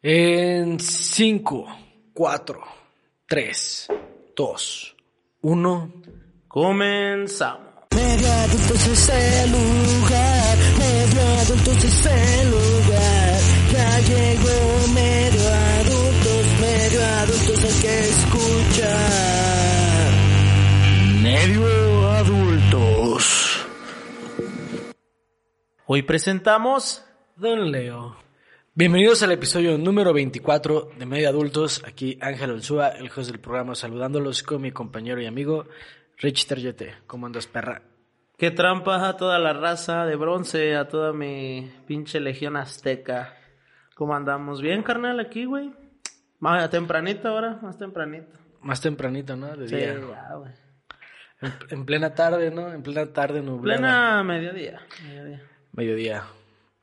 En 5, 4, 3, 2, 1. Comenzamos. Medio adultos es el lugar, medio adultos es el lugar. Ya llegó medio adultos, medio adultos el que escucha. Medio adultos. Hoy presentamos Don Leo. Bienvenidos al episodio número 24 de Medio Adultos. Aquí Ángel Olzúa, el host del programa, saludándolos con mi compañero y amigo Rich Terjete. ¿Cómo andas, perra? qué trampas a toda la raza de bronce, a toda mi pinche legión azteca. ¿Cómo andamos? ¿Bien, carnal, aquí, güey? Más tempranito ahora, más tempranito. Más tempranito, ¿no? De Sí, día. ya, güey. En, en plena tarde, ¿no? En plena tarde nublada. Plena mediodía. mediodía. Mediodía.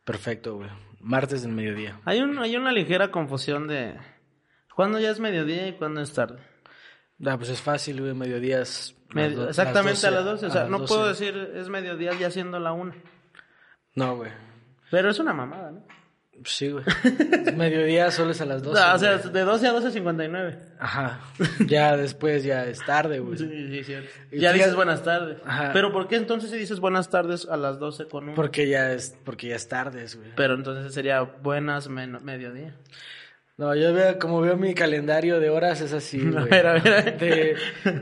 Perfecto, güey. Martes del mediodía. Hay, un, hay una ligera confusión de cuándo ya es mediodía y cuándo es tarde. Ah, pues es fácil, güey. Mediodía es... las exactamente a las 12. O sea, las no 12. puedo decir es mediodía ya siendo la una. No, güey. Pero es una mamada, ¿no? Sí, güey. Mediodía solo es a las 12. No, o sea, güey. de 12 a 12.59. Ajá. Ya después ya es tarde, güey. Sí, sí, cierto. Y Ya dices buenas tardes. Ajá. Pero ¿por qué entonces si dices buenas tardes a las 12 con un... Porque ya es, porque ya es tarde, güey. Pero entonces sería buenas mediodía. No, yo veo, como veo mi calendario de horas, es así, A güey. ver, a ver. De,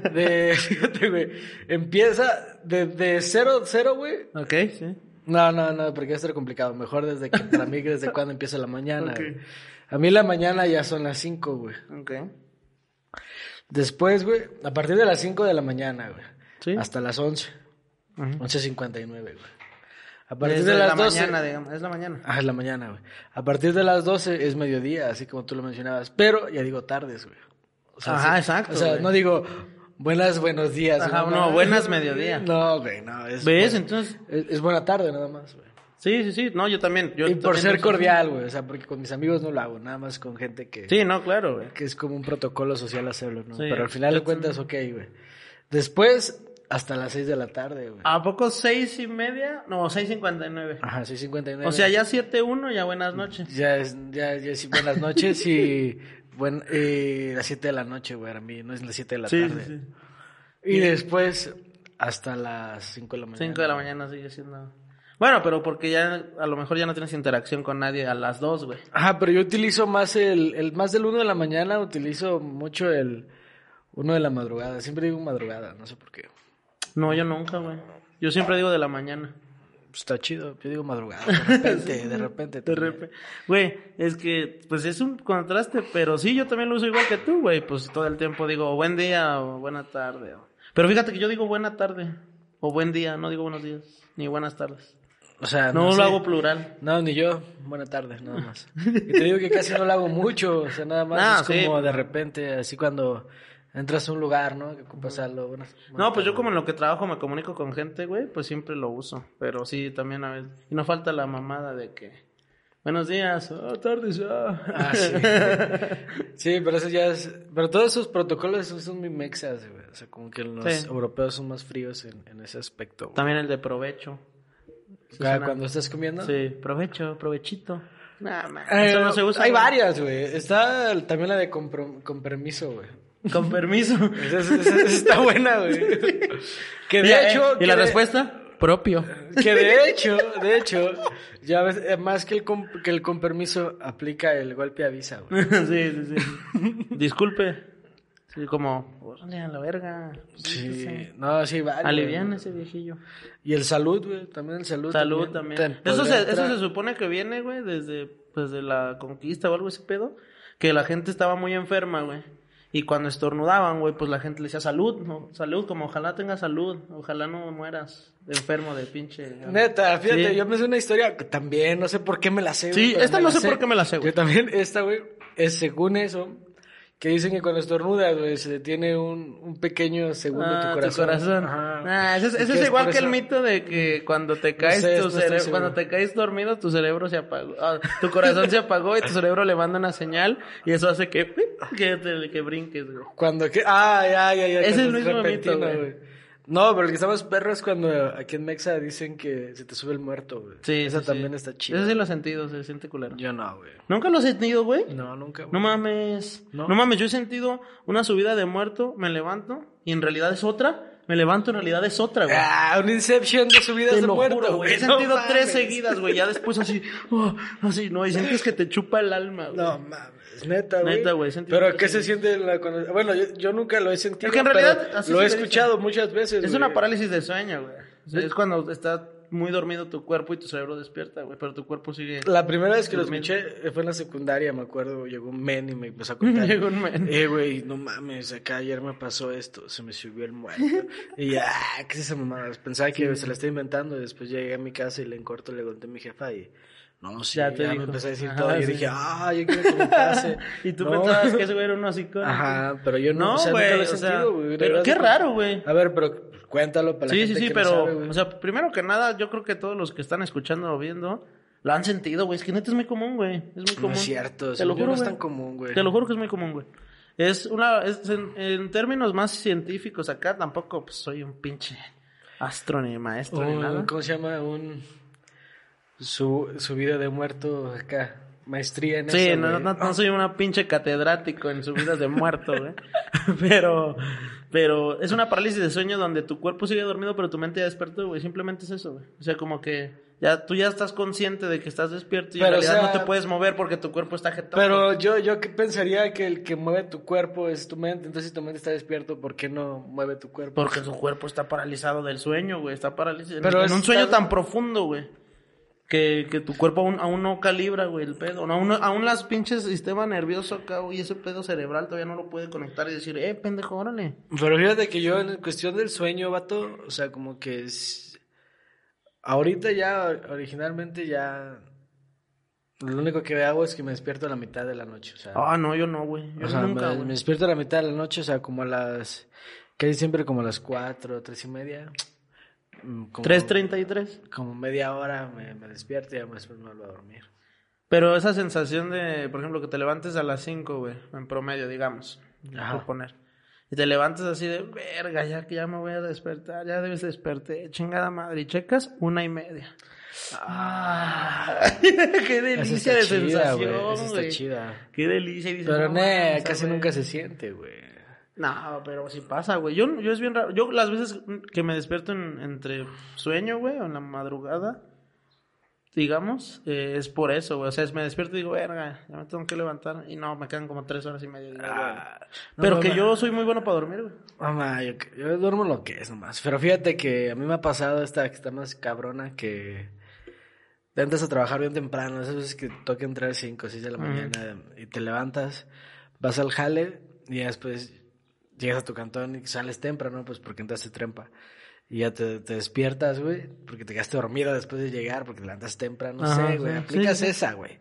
de, fíjate, güey. Empieza de, de cero, cero, güey. Ok, sí. No, no, no, porque va a estar complicado. Mejor desde que, para mí, desde cuando empieza la mañana. A mí la mañana ya son las cinco, güey. Ok. Después, güey, a partir de las 5 de la mañana, güey. Sí. Hasta las 11. Ujú. 11.59, güey. A partir Desde de las la 12. mañana, digamos. Es la mañana. Ah, es la mañana, güey. A partir de las 12 es mediodía, así como tú lo mencionabas. Pero ya digo tardes, güey. O Ajá, sí- exacto, O sea, güey. no digo buenas, buenos días. Ajá, no, buenas mediodía. No, güey, no. Es ¿Ves? buena- Entonces... Es, es buena tarde nada más, güey. Sí, sí, sí. No, yo también. Yo Y por también ser cordial, güey. O sea, porque con mis amigos no lo hago. Nada más con gente que... Sí, no, claro, güey. que es como un protocolo social hacerlo, ¿no? Sí, Pero al final de cuentas, ok, güey. Después, hasta las 6 de la tarde, güey. ¿A poco seis y media? No, seis cincuenta y nueve. Ajá, 6.59. O sea, ya siete uno, ya buenas noches. Ya es, ya, ya sí, buenas noches y... Buen, eh, las 7 de la noche, güey, a mí, no es las 7 de la tarde. Y después, hasta las 5 de la mañana. Cinco de la mañana sigue siendo... Bueno, pero porque ya a lo mejor ya no tienes interacción con nadie a las dos, güey. Ajá, pero yo utilizo más el, el más del 1 de la mañana, utilizo mucho el 1 de la madrugada. Siempre digo madrugada, no sé por qué. No, yo nunca, güey. Yo siempre digo de la mañana. Pues está chido, yo digo madrugada, de repente, de repente. De repente. Güey, es que, pues es un contraste, pero sí, yo también lo uso igual que tú, güey. Pues todo el tiempo digo buen día o buena tarde. o- Pero fíjate que yo digo buena tarde o buen día, no digo buenos días, ni buenas tardes. O sea, No, sé. lo hago plural. No, ni yo. Buena tarde, nada más. Y te digo que casi no lo hago mucho, o sea, nada más es sí. como de repente, así cuando entras a un lugar, ¿no? Que ocupas algo. buenas- No, pues yo como en lo que trabajo me comunico con gente, güey, pues siempre lo uso. Pero sí, también a veces. Y no falta la mamada de que. Buenos días, oh, tardes, ah. Ah, sí. sí, pero eso ya es... Pero todos esos protocolos son, muy mexas, güey. O sea, como que los Sí. europeos son más fríos en, en ese aspecto. güey. También el de provecho. Cada- suena- Cuando estás comiendo. Sí, provecho, provechito. Nah, man, Eh, eso no se usa. hay güey. varias, güey. Está también la de con permiso, güey. Con permiso. Esa, esa- esa está buena, güey. Que de Mira, hecho... eh, ¿Y que la de- respuesta? Propio. Que de hecho, de hecho, ya ves, eh, más que el, con, que el con permiso aplica el golpe avisa, güey. sí, sí, sí. Disculpe. Sí, como, órale a la verga. Sí, no, sí, vale. Alivian ese viejillo. Y el salud, güey, también el salud. Salud también. Eso se, eso se supone que viene, güey, desde, pues, de la conquista o algo ese pedo. Que la gente estaba muy enferma, güey. Y cuando estornudaban, güey, pues la gente le decía salud, ¿no? Salud, como ojalá tengas salud, ojalá no mueras enfermo de pinche. Neta, fíjate, Sí. yo me sé una historia que también, no sé por qué me la sé. güey, Sí, esta no sé por qué me la sé, güey. Yo también, esta, güey, es según eso, que dicen que cuando estornudas, güey, se detiene un, un pequeño segundo Ah, tu corazón. Ajá. Ajá. Ah, ese, es- igual que el eso- mito de que cuando te caes sé, tu no estoy cerebro, seguro. cuando te caes dormido, tu cerebro se apagó. Ah, tu corazón se apagó y tu cerebro le manda una señal y eso hace que, que, te- que brinques, güey. Cuando que, ah, ya, ya, ya. Es el mismo repentino, mito, güey. No, pero el que está más perro es cuando aquí en Mexa dicen que se te sube el muerto, güey. Sí, Esa sí, también sí. está chida. Ese sí lo he sentido, se siente culero. Yo no, güey. ¿Nunca lo has sentido, güey? No, nunca. güey. No mames. No. No. mames, yo he sentido una subida de muerto, me levanto y en realidad es otra. Me levanto, en realidad es otra, güey. Ah, un Inception de subidas Te de lo muerto, juro, güey. He sentido tres seguidas, güey. Ya después así, oh, así, no, y sientes que te chupa el alma, güey. No mames, neta, güey. Neta, güey, Pero ¿qué se siente la- cuando... Bueno, yo, yo nunca lo he sentido. Es que en realidad, pero así lo he escuchado dice. muchas veces. Es una parálisis de sueño, güey. O sea, es cuando está muy dormido tu cuerpo y tu cerebro despierta, güey. Pero tu cuerpo sigue. La primera vez que lo escuché fue en la secundaria, me acuerdo. Llegó un men y me empezó a contar. Llegó un men. Eh, güey, no mames, acá ayer me pasó esto, se me subió el muerto. y ya, ¿qué es esa mamada? Pensaba que se la estaba inventando y después llegué a mi casa y le en corto le conté a mi jefa y... No, sí, Ya ya, te me dijo. empecé a decir Ajá, todo. Y yo sí. dije, ah, yo quiero que me pase. y tú No. pensabas que ese güey era un hocico. Ajá, pero yo no, No, güey. o sea, sentido, güey. pero qué raro, güey. A ver, pero cuéntalo para la Sí, sí, gente sí, pero, no sabe, güey. o sea, primero que nada, yo creo que todos los que están escuchando o viendo lo han sentido, güey. Es que neta es muy común, güey. Es muy común. no es cierto, Te lo juro, no es tan común, güey. Te lo juro que es muy común, güey. Es una, es en, en términos más científicos acá, tampoco pues, soy un pinche astro ni maestro ni nada. ¿Cómo se llama? Un... Su, su vida de muerto acá. Maestría en Sí, eso, no, no, no soy una pinche catedrático en subidas de muerto, güey. pero, pero es una parálisis de sueño donde tu cuerpo sigue dormido, pero tu mente ya despertó, güey. Simplemente es eso, güey. O sea, como que ya tú ya estás consciente de que estás despierto y Pero, en realidad o sea, no te puedes mover porque tu cuerpo está jetado. Pero yo, yo pensaría que el que mueve tu cuerpo es tu mente. Entonces, si tu mente está despierto, ¿por qué no mueve tu cuerpo? Porque su cuerpo está paralizado del sueño, güey. Está paralizado. Pero en es- un sueño tan profundo, güey. Que, que tu cuerpo aún, aún no calibra, güey, el pedo. No, aún, aún las pinches sistema nervioso acá, güey, ese pedo cerebral todavía no lo puede conectar y decir, eh, pendejo, órale. Pero fíjate que yo en cuestión del sueño, vato, o sea, como que es... Ahorita ya, originalmente ya... Lo único que hago es que me despierto a la mitad de la noche, o sea... Ah, no, yo no, güey. Yo o sea, nunca, me, güey. me despierto a la mitad de la noche, o sea, como a las... Casi siempre como a las cuatro, tres y media. Mm, como- 3.33. Como media hora me, me despierto y ya después me vuelvo a dormir. Pero esa sensación de, por ejemplo, que te levantes a las 5, güey, en promedio, digamos, por poner. Y te levantes así de, verga, ya que ya me voy a despertar, ya debes despertar, chingada madre, y checas una y media. Ah, qué delicia de chida, sensación, güey. Qué delicia. Pero no ne, casi nunca se siente, güey. No, pero sí pasa, güey. Yo, yo es bien raro. Yo las veces que me despierto en- entre sueño, güey, o en la madrugada, digamos, eh, es por eso, güey. O sea, es- me despierto y digo, verga, ya me tengo que levantar. Y no, me quedan como tres horas y media. Ah, no, pero no, que yo soy muy bueno para dormir, güey. Mamá, yo, yo duermo lo que es nomás. Pero fíjate que a mí me ha pasado esta que está más cabrona que te entras a trabajar bien temprano. Esas veces que toca entrar a 5 o 6 de la mañana y te levantas, vas al jale y después llegas a tu cantón y sales temprano, pues porque entraste trempa. Y ya te, te despiertas, güey, porque te quedaste dormido después de llegar, porque te levantas temprano. No sé, güey, aplicas sí, sí. esa, güey.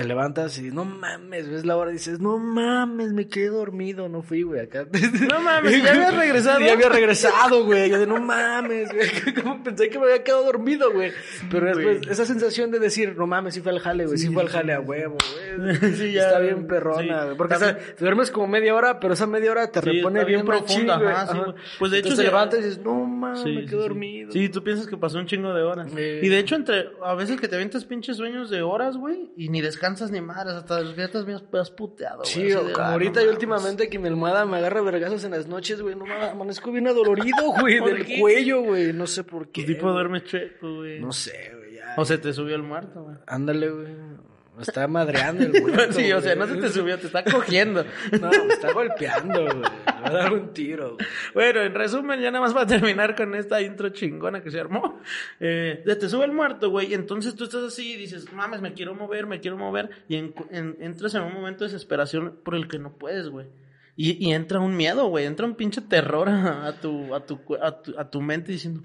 Te levantas y no mames, ves la hora y dices, no mames, me quedé dormido, no fui, güey, acá. No mames, ¿ya habías regresado? Ya había regresado, güey. Yo de no mames, güey. Como pensé que me había quedado dormido, güey. Pero después, Güey. esa sensación de decir, no mames, sí fue al jale, güey. Sí, fue al jale a huevo, güey. Sí, ya. Está bien perrona, Sí. Porque También- te duermes como media hora, pero esa media hora te repone bien profunda, ajá, Ajá. Pues, de hecho, Entonces se- te levantas y dices, no mames, me quedé dormido. Sí, tú piensas que pasó un chingo de horas. Y de hecho, entre a veces que te avientas pinches sueños de horas, güey, y ni descansas ni madres, hasta despiertas bien has puteado, güey. Sí, como ah, ahorita no y mames. últimamente que mi almohada me agarra vergazos en las noches, güey. No mames, amanezco bien adolorido, güey, ¿Por del qué? cuello, güey. No sé por qué. Tu tipo duerme chueco, güey. No sé, güey. ya. O se te subió el muerto, güey. Ándale, güey. Me está madreando el muerto, sí, o sea, no güey. se te subió, te está cogiendo. No, me está golpeando, güey. Me va a dar un tiro, güey. Bueno, en resumen, ya nada más para terminar con esta intro chingona que se armó. Eh, te sube el muerto, güey. y Entonces tú estás así y dices, mames, me quiero mover, me quiero mover. Y en- en- entras en un momento de desesperación por el que no puedes, güey. Y, y entra un miedo, güey. Entra un pinche terror a, a tu, a, tu, a, tu, a tu mente diciendo,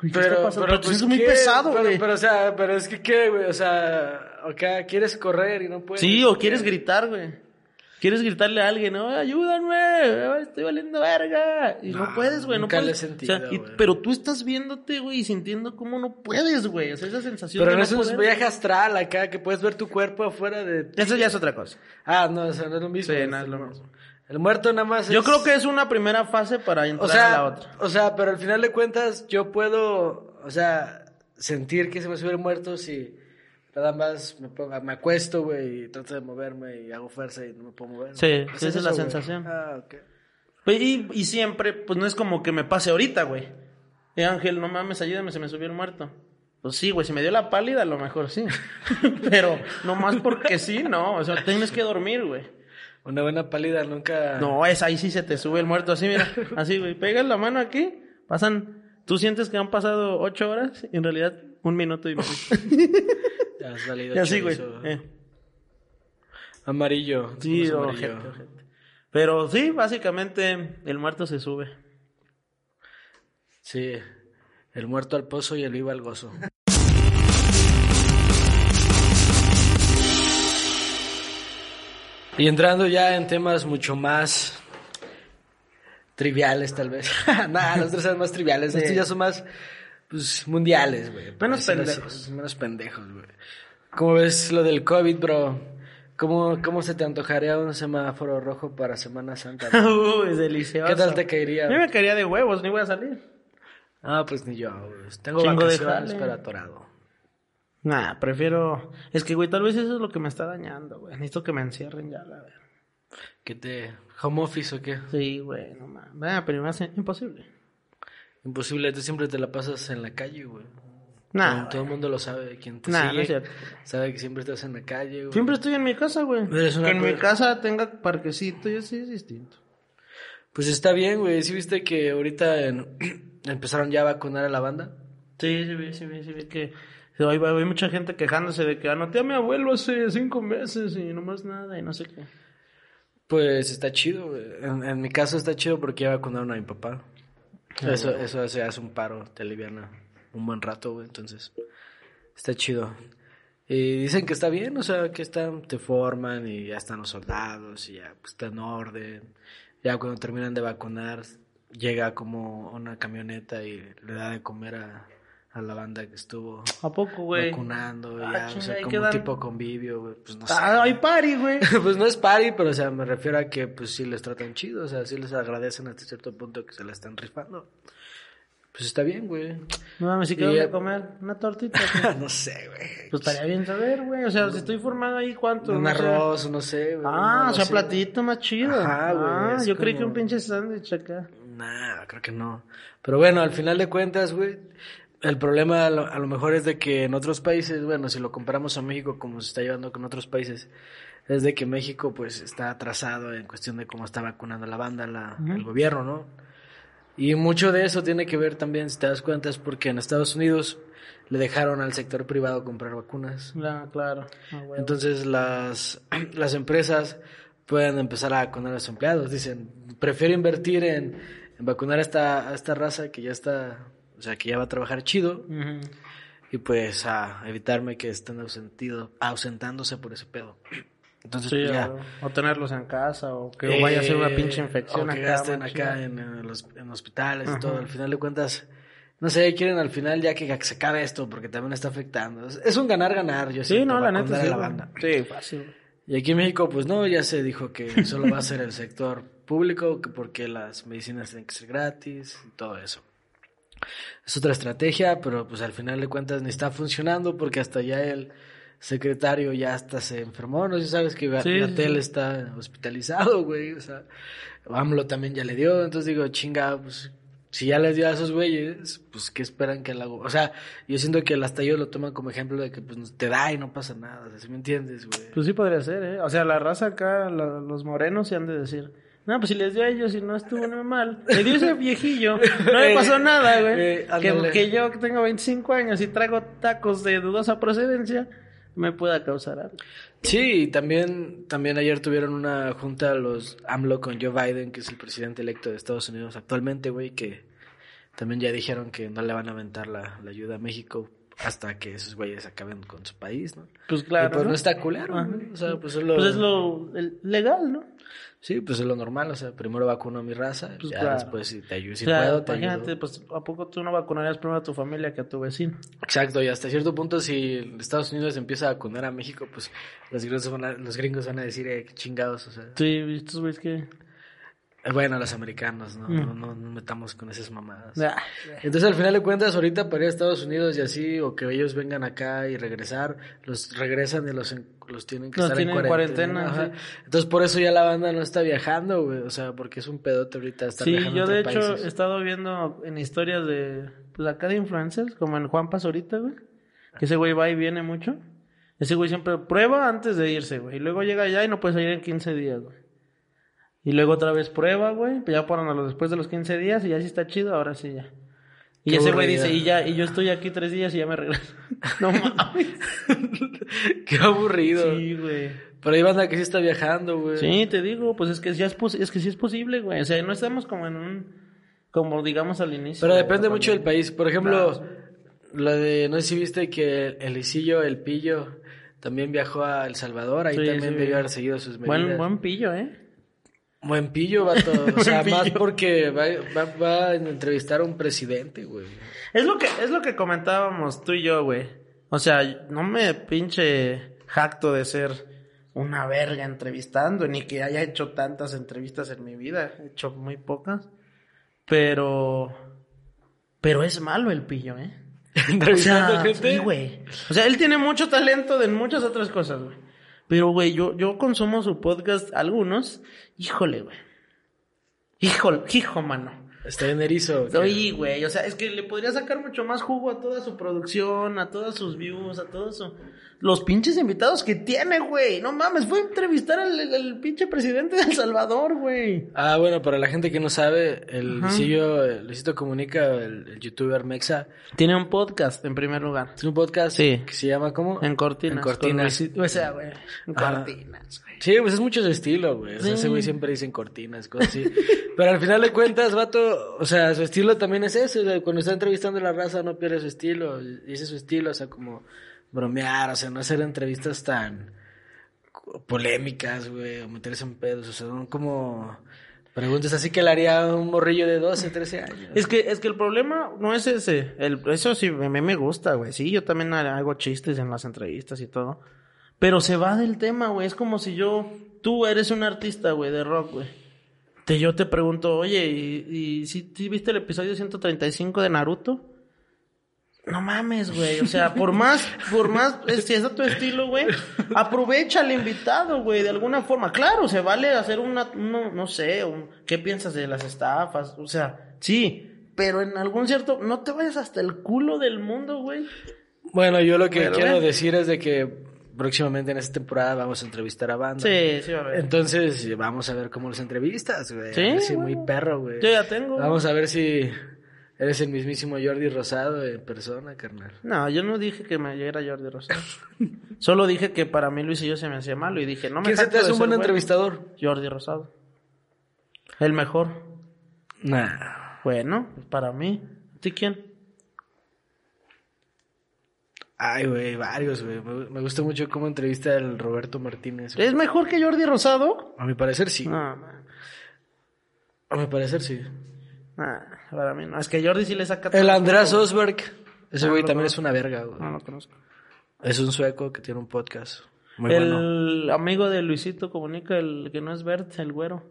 "Güey, ¿qué está pasando? Pero, te pues, sientes muy pesado, Pero- güey. Pero, o sea, pero es que, ¿qué, güey? O sea, acá quieres correr y no puedes. Sí, o quieres gritar, güey. Quieres gritarle a alguien, ayúdame, estoy valiendo verga. Y no, No, puedes, güey, no puedes. sentido, O sea, y- pero tú estás viéndote, güey, y sintiendo cómo no puedes, güey. O sea, esa sensación Pero de no no es un poder. viaje astral acá, que puedes ver tu cuerpo afuera de... Eso ya es otra cosa. Ah, no, o sea, no es lo mismo. Sí, es no es lo mismo. El muerto nada más Yo es- creo que es una primera fase para entrar O sea, a la otra. o sea, pero al final de cuentas yo puedo, o sea, sentir que se me sube el muerto si nada más me ponga, me acuesto, güey, y trato de moverme y hago fuerza y no me puedo mover. Sí, ¿Es esa es la sensación. Ah, ok. Pues, Y, y siempre, pues no es como que me pase ahorita, güey. Eh, Ángel, no mames, ayúdame, se me subió el muerto. Pues sí, güey, si me dio la pálida, a lo mejor sí. Pero no más porque sí, no. O sea, tienes que dormir, güey. Una buena pálida nunca... No, es ahí sí se te sube el muerto, así, mira. Así, güey. Pegas la mano aquí, pasan. Tú sientes que han pasado ocho horas y en realidad un minuto y medio. Ya has valido y así, güey. chorizo. Eh. Amarillo. Sí, ¿cómo es ojete, amarillo? Pero sí, básicamente el muerto se sube. Sí, el muerto al pozo y el vivo al gozo. Y entrando ya en temas mucho más triviales, tal vez. Nada, los otros son más triviales. Sí. Estos ya son más pues, mundiales, güey. Menos pendejos. Menos pendejos, güey. ¿Cómo ves lo del COVID, bro? ¿Cómo, ¿Cómo se te antojaría un semáforo rojo para Semana Santa? Uy, es delicioso. ¿Qué tal te caería? A mí me caería de huevos, ni voy a salir. Ah, pues ni yo, güey. Tengo Chingo de vacaciones, jale. pero atorado. Nah, prefiero. Es que, güey, tal vez eso es lo que me está dañando, güey. Necesito que me encierren ya, la verdad. ¿Qué te... home office o qué? Sí, güey, no mames. Vaya, pero me hace imposible. Imposible, tú siempre te la pasas en la calle, güey. Nah, todo, todo el mundo lo sabe, quien te Nah, no sigue es cierto. sabe que siempre estás en la calle, güey. Siempre estoy en mi casa, güey. Que en mi casa tenga parquecito y así es distinto. Pues está bien, güey. ¿Sí viste que ahorita en- empezaron ya a vacunar a la banda? Sí, sí, sí, vi, sí, vi que hay, hay mucha gente quejándose de que anoté a mi abuelo hace cinco meses y no más nada y no sé qué. Pues está chido. En, en mi caso está chido porque ya vacunaron a mi papá. Ah, Eso, eso hace, hace un paro, te aliviana un buen rato, güey. Entonces, está chido. Y dicen que está bien, o sea, que están, te forman y ya están los soldados y ya pues, está en orden. Ya cuando terminan de vacunar, llega como una camioneta y le da de comer a, a la banda que estuvo ¿A poco, güey? vacunando. Ah, ya, o sea, ¿y como un tipo convivio, güey. Pues no sé. Ah, hay party, güey. pues no es party, pero o sea, me refiero a que pues sí les tratan chido, o sea, sí les agradecen hasta cierto punto que se la están rifando. Pues está bien, güey. No mames, si quiero eh, comer una tortita. no sé, güey. Pues estaría bien saber, güey. O sea, si estoy formado ahí, ¿cuánto? Un No sé. arroz, no sé, güey. Ah, o sea, platito más chido. Ajá, güey, Ah, yo creí que como- un pinche sándwich acá. Nah, creo que no. Pero bueno, al final de cuentas, güey, el problema a lo, a lo mejor es de que en otros países, bueno, si lo comparamos a México como se está llevando con otros países, es de que México pues está atrasado en cuestión de cómo está vacunando la banda, la, el gobierno, ¿no? Y mucho de eso tiene que ver también, si te das cuenta, es porque en Estados Unidos le dejaron al sector privado comprar vacunas. Ah, claro. Ah. Entonces las, las empresas pueden empezar a vacunar a los empleados. Dicen, prefiero invertir en, en vacunar a esta, a esta raza que ya está, o sea, que ya va a trabajar chido y pues a evitarme que estén ausentido, ausentándose por ese pedo. Entonces Sí, pues, ya. o, o tenerlos en casa, o que vaya a ser una Eh, pinche infección o que acá. gasten acá en, en los en hospitales y todo. Al final de cuentas, no sé, quieren al final ya que se acabe esto porque también está afectando. Es, es un ganar-ganar, yo Sí, siento, no, la neta sí. la banda. Sí, fácil. Y aquí en México, pues no, ya se dijo que solo va a ser el sector público, que porque las medicinas tienen que ser gratis y todo eso. Es otra estrategia, pero pues al final de cuentas ni está funcionando porque hasta ya el secretario ya hasta se enfermó, no sé si sabes que Gatel sí. está hospitalizado, güey, o sea, AMLO también ya le dio, entonces digo, chinga, pues si ya les dio a esos güeyes, pues qué esperan que la O sea, yo siento que hasta ellos lo toman como ejemplo de que pues te da y no pasa nada, o sea, ¿sí me entiendes, güey? Pues sí podría ser, ¿eh? O sea, la raza acá, la- los morenos se han de decir. No, pues si les dio a ellos y no estuvo nada mal. Le dio ese viejillo. No me pasó nada, güey. Eh, que, ándale. que yo que tengo 25 años y traigo tacos de dudosa procedencia, me pueda causar algo. Sí, y también, también ayer tuvieron una junta los AMLO con Joe Biden, que es el presidente electo de Estados Unidos actualmente, güey, que también ya dijeron que no le van a aventar la, la ayuda a México hasta que esos güeyes acaben con su país, ¿no? Pues claro. y pues no, ¿no? está culero, Ajá. O sea, pues es lo... Pues es lo legal, ¿no? Sí, pues es lo normal, o sea, primero vacuno a mi raza, Pues ya claro. después si te ayudo, si o sea, puedo, te imagínate, ayudo. pues ¿a poco tú no vacunarías primero a tu familia que a tu vecino? Exacto, y hasta cierto punto si Estados Unidos empieza a vacunar a México, pues los gringos van a, los gringos van a decir, eh, qué chingados, o sea... Sí, estos güeyes que... Bueno, los americanos, ¿no? No, no, no metamos con esas mamadas. Entonces, al final de cuentas, ahorita para ir a Estados Unidos y así, o que ellos vengan acá y regresar, los regresan y los, los tienen que Los estar tienen en en cuarentena. Entonces, por eso ya la banda no está viajando, güey. O sea, porque es un pedote ahorita estar Sí, viajando yo a de hecho países. he estado viendo en historias de, pues acá de influencers, como en Juan ahorita, güey. Que ese güey va y viene mucho. Ese güey siempre prueba antes de irse, güey. Y luego llega allá y no puede salir en 15 días, güey. Y luego otra vez prueba, güey. Pues ya ponen a los después de los 15 días y ya sí está chido, ahora sí ya. Y Qué ese güey dice, y ya, y yo estoy aquí tres días y ya me regreso. no mames. Qué aburrido. Sí, güey. Pero hay banda que sí está viajando, güey. Sí, te digo, pues es que ya es, que sí es posible, güey. O sea, no estamos como en un, como digamos al inicio. Pero de depende la mucho del país. Por ejemplo, lo de, no sé si viste que el Isillo, el Pillo, también viajó a El Salvador. Ahí Sí, también sí, debió haber seguido sus medidas. Buen, buen pillo, ¿eh? Buen pillo, vato. O sea, más pillo. porque va, va, va a entrevistar a un presidente, güey. Es lo que, es lo que comentábamos tú y yo, güey. O sea, no me pinche jacto de ser una verga entrevistando, ni que haya hecho tantas entrevistas en mi vida. He hecho muy pocas. Pero, pero es malo el pillo, ¿eh? O Entrevistando sea, gente. sí, güey. O sea, él tiene mucho talento de muchas otras cosas, güey. Pero, güey, yo, yo consumo su podcast, algunos. Híjole, güey. Híjole, hijo, mano. Está bien erizo. Oye, güey, o sea, es que le podría sacar mucho más jugo a toda su producción, a todas sus views, a todos su... los pinches invitados que tiene, güey. No mames, fue a entrevistar al, al- al pinche presidente de El Salvador, güey. Ah, bueno, para la gente que no sabe, el Ajá. Isillo, el Luisito Comunica, el, el youtuber Mexa, Tiene un podcast, en primer lugar. tiene un podcast Sí. que se llama ¿cómo? En cortinas. En cortinas. O sea, güey. En cortinas, güey. Sí, pues es mucho su estilo, güey. O sea, Sí. ese güey siempre dice en cortinas, cosas así. Pero al final de cuentas, vato, o sea, su estilo también es ese. o sea, cuando está entrevistando a la raza no pierde su estilo. Dice su estilo, o sea, como bromear, o sea, no hacer entrevistas tan polémicas, güey, o meterse en pedos. O sea, son como preguntas así que le haría un morrillo de 12, 13 años. Es que, es que el problema no es ese. El, eso sí, a mí me gusta, güey. Sí, yo también hago chistes en las entrevistas y todo. Pero se va del tema, güey. Es como si yo... Tú eres un artista, güey, de rock, güey. Te, yo te pregunto, oye, ¿y, y si viste el episodio 135 de Naruto? No mames, güey. O sea, por más, por más, si es a tu estilo, güey, aprovecha al invitado, güey, de alguna forma. Claro, se vale hacer una, uno, no sé, un, ¿qué piensas de las estafas? O sea, sí, pero en algún cierto, no te vayas hasta el culo del mundo, güey. Bueno, yo lo que Pero, quiero güey. decir es de que próximamente en esta temporada vamos a entrevistar a banda. Sí, sí, va a ver. Entonces, vamos a ver cómo los entrevistas, güey. Sí, A ver si bueno. muy perro, güey. Yo ya tengo. Vamos a ver si eres el mismísimo Jordi Rosado en persona, carnal. No, yo no dije que me era Jordi Rosado. Solo dije que para mí Luis y yo se me hacía malo y dije, no me ¿Quién se te hace un buen bueno. entrevistador? Jordi Rosado. El mejor. Nah. Bueno, para mí. ¿A ti quién? Ay, güey, varios, güey. Me, me gusta mucho cómo entrevista el Roberto Martínez. ¿Es mejor que Jordi Rosado? A mi parecer sí. No, man. A mi parecer sí. Nah, para mí no. Es que Jordi sí le saca... El jugo. Osberg. Ese Ah, güey no también es una verga, güey. No lo conozco. Es un sueco que tiene un podcast. Muy el bueno. amigo de Luisito comunica, el que no es Bert, el güero.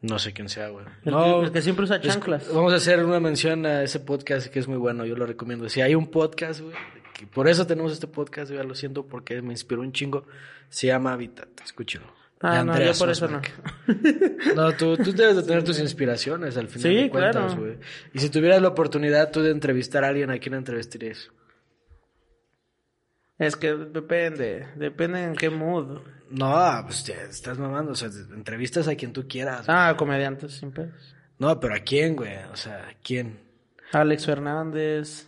No sé quién sea, güey. El, No, que, el que siempre usa es- chanclas. vamos a hacer una mención a ese podcast que es muy bueno, yo lo recomiendo. Si hay un podcast, güey, que por eso tenemos este podcast, güey, lo siento porque me inspiró un chingo. Se llama Habitat, escúchalo. Ah, no, yo por eso no. Osberg. No, tú, tú debes de tener tus inspiraciones al final Sí, de cuentas, claro. güey. Y si tuvieras la oportunidad tú de entrevistar a alguien, ¿a quién entrevistarías? Es que depende, depende en qué mood. No, pues ya estás mamando, o sea, entrevistas a quien tú quieras. Ah, comediantes, sin pedos. No, pero ¿a quién, güey? O sea, ¿a quién? Alex Fernández,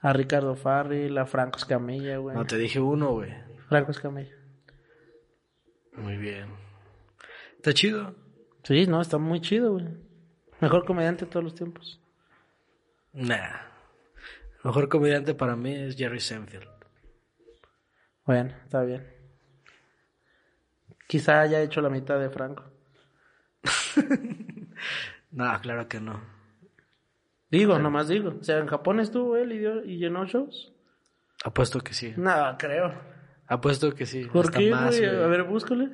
a Ricardo Farril, a Franco Escamilla, güey. No, te dije uno, güey. Franco Escamilla. Muy bien. Está chido. Sí, no, está muy chido, güey. Mejor comediante de todos los tiempos. Nah. Mejor comediante para mí es Jerry Seinfeld. Bueno, está bien. Quizá haya hecho la mitad de Franco. No, claro que no. Digo, nomás digo. O sea, en Japón estuvo él y, dio- y llenó shows. Apuesto que sí. No, creo. Apuesto que sí. ¿Por qué, más, güey? A ver, búscale.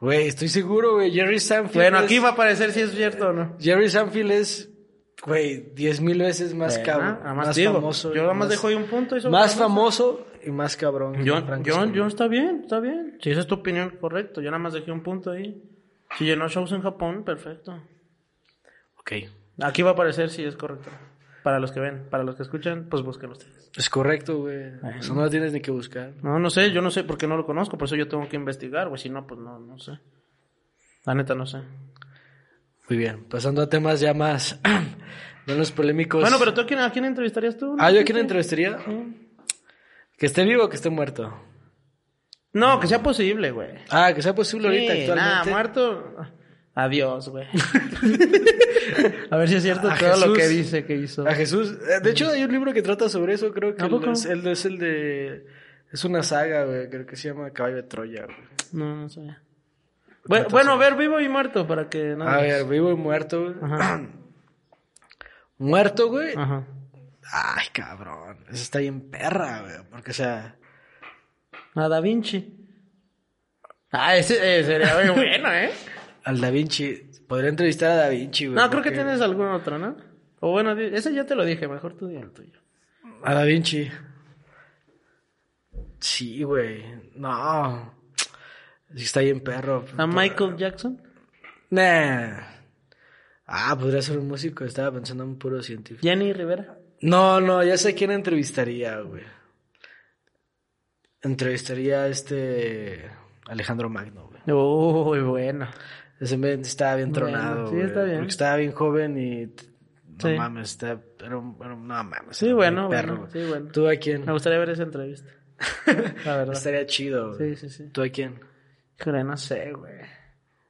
Güey, estoy seguro, güey. Jerry Sanfield. Bueno, es- aquí va a aparecer si es cierto o no. Jerry Sanfield es, güey, diez mil veces más Bueno, cabrón. más digo, famoso. yo nada más dejo ahí un punto Más famoso y más cabrón. Yo, Escamilla. yo, está bien, está bien. Si esa es tu opinión, correcto. Yo nada más dejé un punto ahí. Si llenó shows en Japón, perfecto. Ok. Aquí va a aparecer si es correcto. Para los que ven, para los que escuchan, pues busquen ustedes. Es correcto, güey. Eso no lo tienes ni que buscar. No, no sé, yo no sé porque no lo conozco, por eso yo tengo que investigar, güey. Si no, pues no, no sé. La neta no sé. Muy bien. Pasando a temas ya más, menos polémicos. Bueno, pero tú a quién, a quién entrevistarías tú? Ah, ¿yo a quién entrevistaría? Sí. Que esté vivo o que esté muerto. No, que sea posible, güey. Ah, que sea posible ahorita actualmente. nada, muerto. Adiós, güey. a ver si es cierto A todo lo que dice que hizo. A Jesús. Eh, De hecho, hay un libro que trata sobre eso. Creo que ¿A el, es, el, es el de. Es una saga, güey. Creo que se llama Caballo de Troya, güey. No, no sé. Bueno, bueno, ver vivo y muerto para que no. A ver, vivo y muerto, güey. Ajá. Muerto, güey. Ajá. Ay, cabrón. Eso está bien perra, güey. Porque, o sea. A Da Vinci. Ah, ese eh, sería muy bueno, ¿eh? Al Da Vinci. Podría entrevistar a Da Vinci, güey. No, creo que tienes algún otro, ¿no? O bueno, ese ya te lo dije, mejor tú di el tuyo. A Da Vinci. Sí, güey. No. Sí está bien perro. ¿A Michael Jackson? Nah. Ah, podría ser un músico. Estaba pensando en un puro científico. ¿Jenny Rivera? No, no, ya sé quién entrevistaría, güey. Entrevistaría a este Alejandro Magno, güey. Uy, bueno. Ese estaba bien Bueno, tronado, sí, está bien. Porque estaba bien joven y... No Sí. mames, está... Un- no mames. Sí, bueno, perro, bueno, sí, bueno. ¿Tú a quién? Me gustaría ver esa entrevista. La verdad. Estaría chido, güey. Sí, sí, sí. ¿Tú a quién? Híjole, no sé, güey.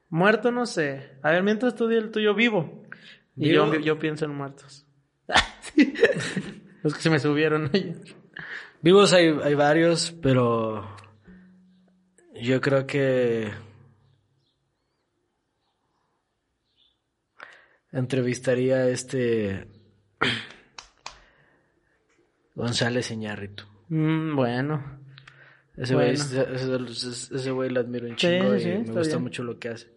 Muerto no sé. A ver, mientras tú di el tuyo vivo. Y yo, yo pienso en muertos. Los que se me subieron ayer. Vivos hay, hay varios, pero... Yo creo que... Entrevistaría a este... González Iñárritu. Mm, bueno. Ese güey, Bueno. ese- ese- ese güey lo admiro un chingo sí, y me gusta bien. mucho lo que hace.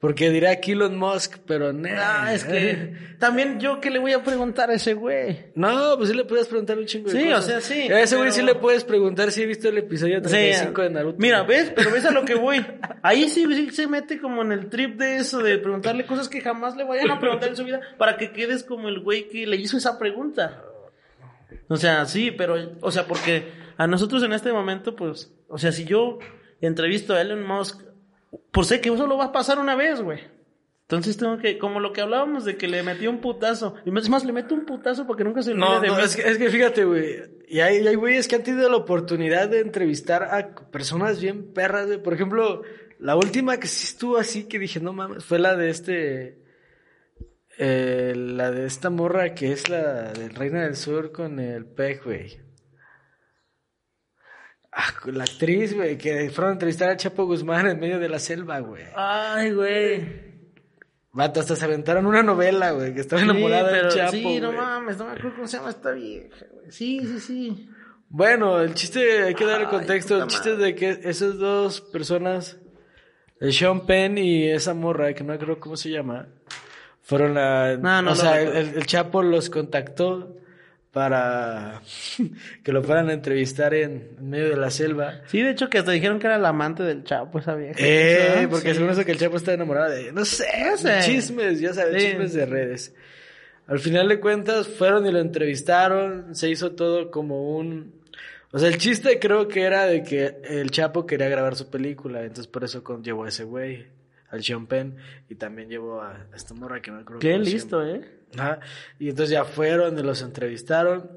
Porque dirá Elon Musk, pero no. Ah, es que también yo que le voy a preguntar a ese güey. No, pues sí le puedes preguntar un chingo de Sí, cosas. o sea, sí, A ese güey pero- sí le puedes preguntar si he visto el episodio 35 de Naruto. Mira, ¿ves? Pero ves a lo que voy. Ahí sí, sí se mete como en el trip de eso, de preguntarle cosas que jamás le vayan a preguntar en su vida, para que quedes como el güey que le hizo esa pregunta. O sea, sí, pero, o sea, porque a nosotros en este momento, pues, o sea, si yo entrevisto a Elon Musk, pues sé que eso lo va a pasar una vez, güey. Entonces tengo que, como lo que hablábamos de que le metió un putazo. Y es más, le meto un putazo porque nunca se olvide No, de no, mí. es que, es que fíjate, güey. Y hay, güeyes que han tenido la oportunidad de entrevistar a personas bien perras, güey. Por ejemplo, la última que sí estuvo así, que dije, no mames, fue la de este. eh, la de esta morra que es la de Reina del Sur con el pej, güey. Ah, la actriz, güey, que fueron a entrevistar a Chapo Guzmán en medio de la selva, güey. Ay, güey. Vato, hasta se aventaron una novela, güey, que estaba enamorada sí, del pero, Chapo. Sí, no mames, no me acuerdo cómo se llama esta vieja, güey. Sí, sí, sí. Bueno, el chiste, hay que dar el contexto. El chiste es de que esas dos personas, el Sean Penn y esa morra, que no creo cómo se llama, fueron a. No, no o sea, el Chapo los contactó para que lo fueran a entrevistar en, medio de la selva. Sí, de hecho que hasta dijeron que era la amante del Chapo, esa vieja. Eh, porque Sí. según eso que el Chapo está enamorado de ella. No sé, No sé. chismes, ya sabes, Sí. chismes de redes. Al final de cuentas, fueron y lo entrevistaron, se hizo todo como un... O sea, el chiste creo que era de que el Chapo quería grabar su película, entonces por eso con- llevó a ese güey, al Sean Penn, y también llevó a esta morra que no creo Qué listo, ¿eh? Y entonces ya fueron y los entrevistaron.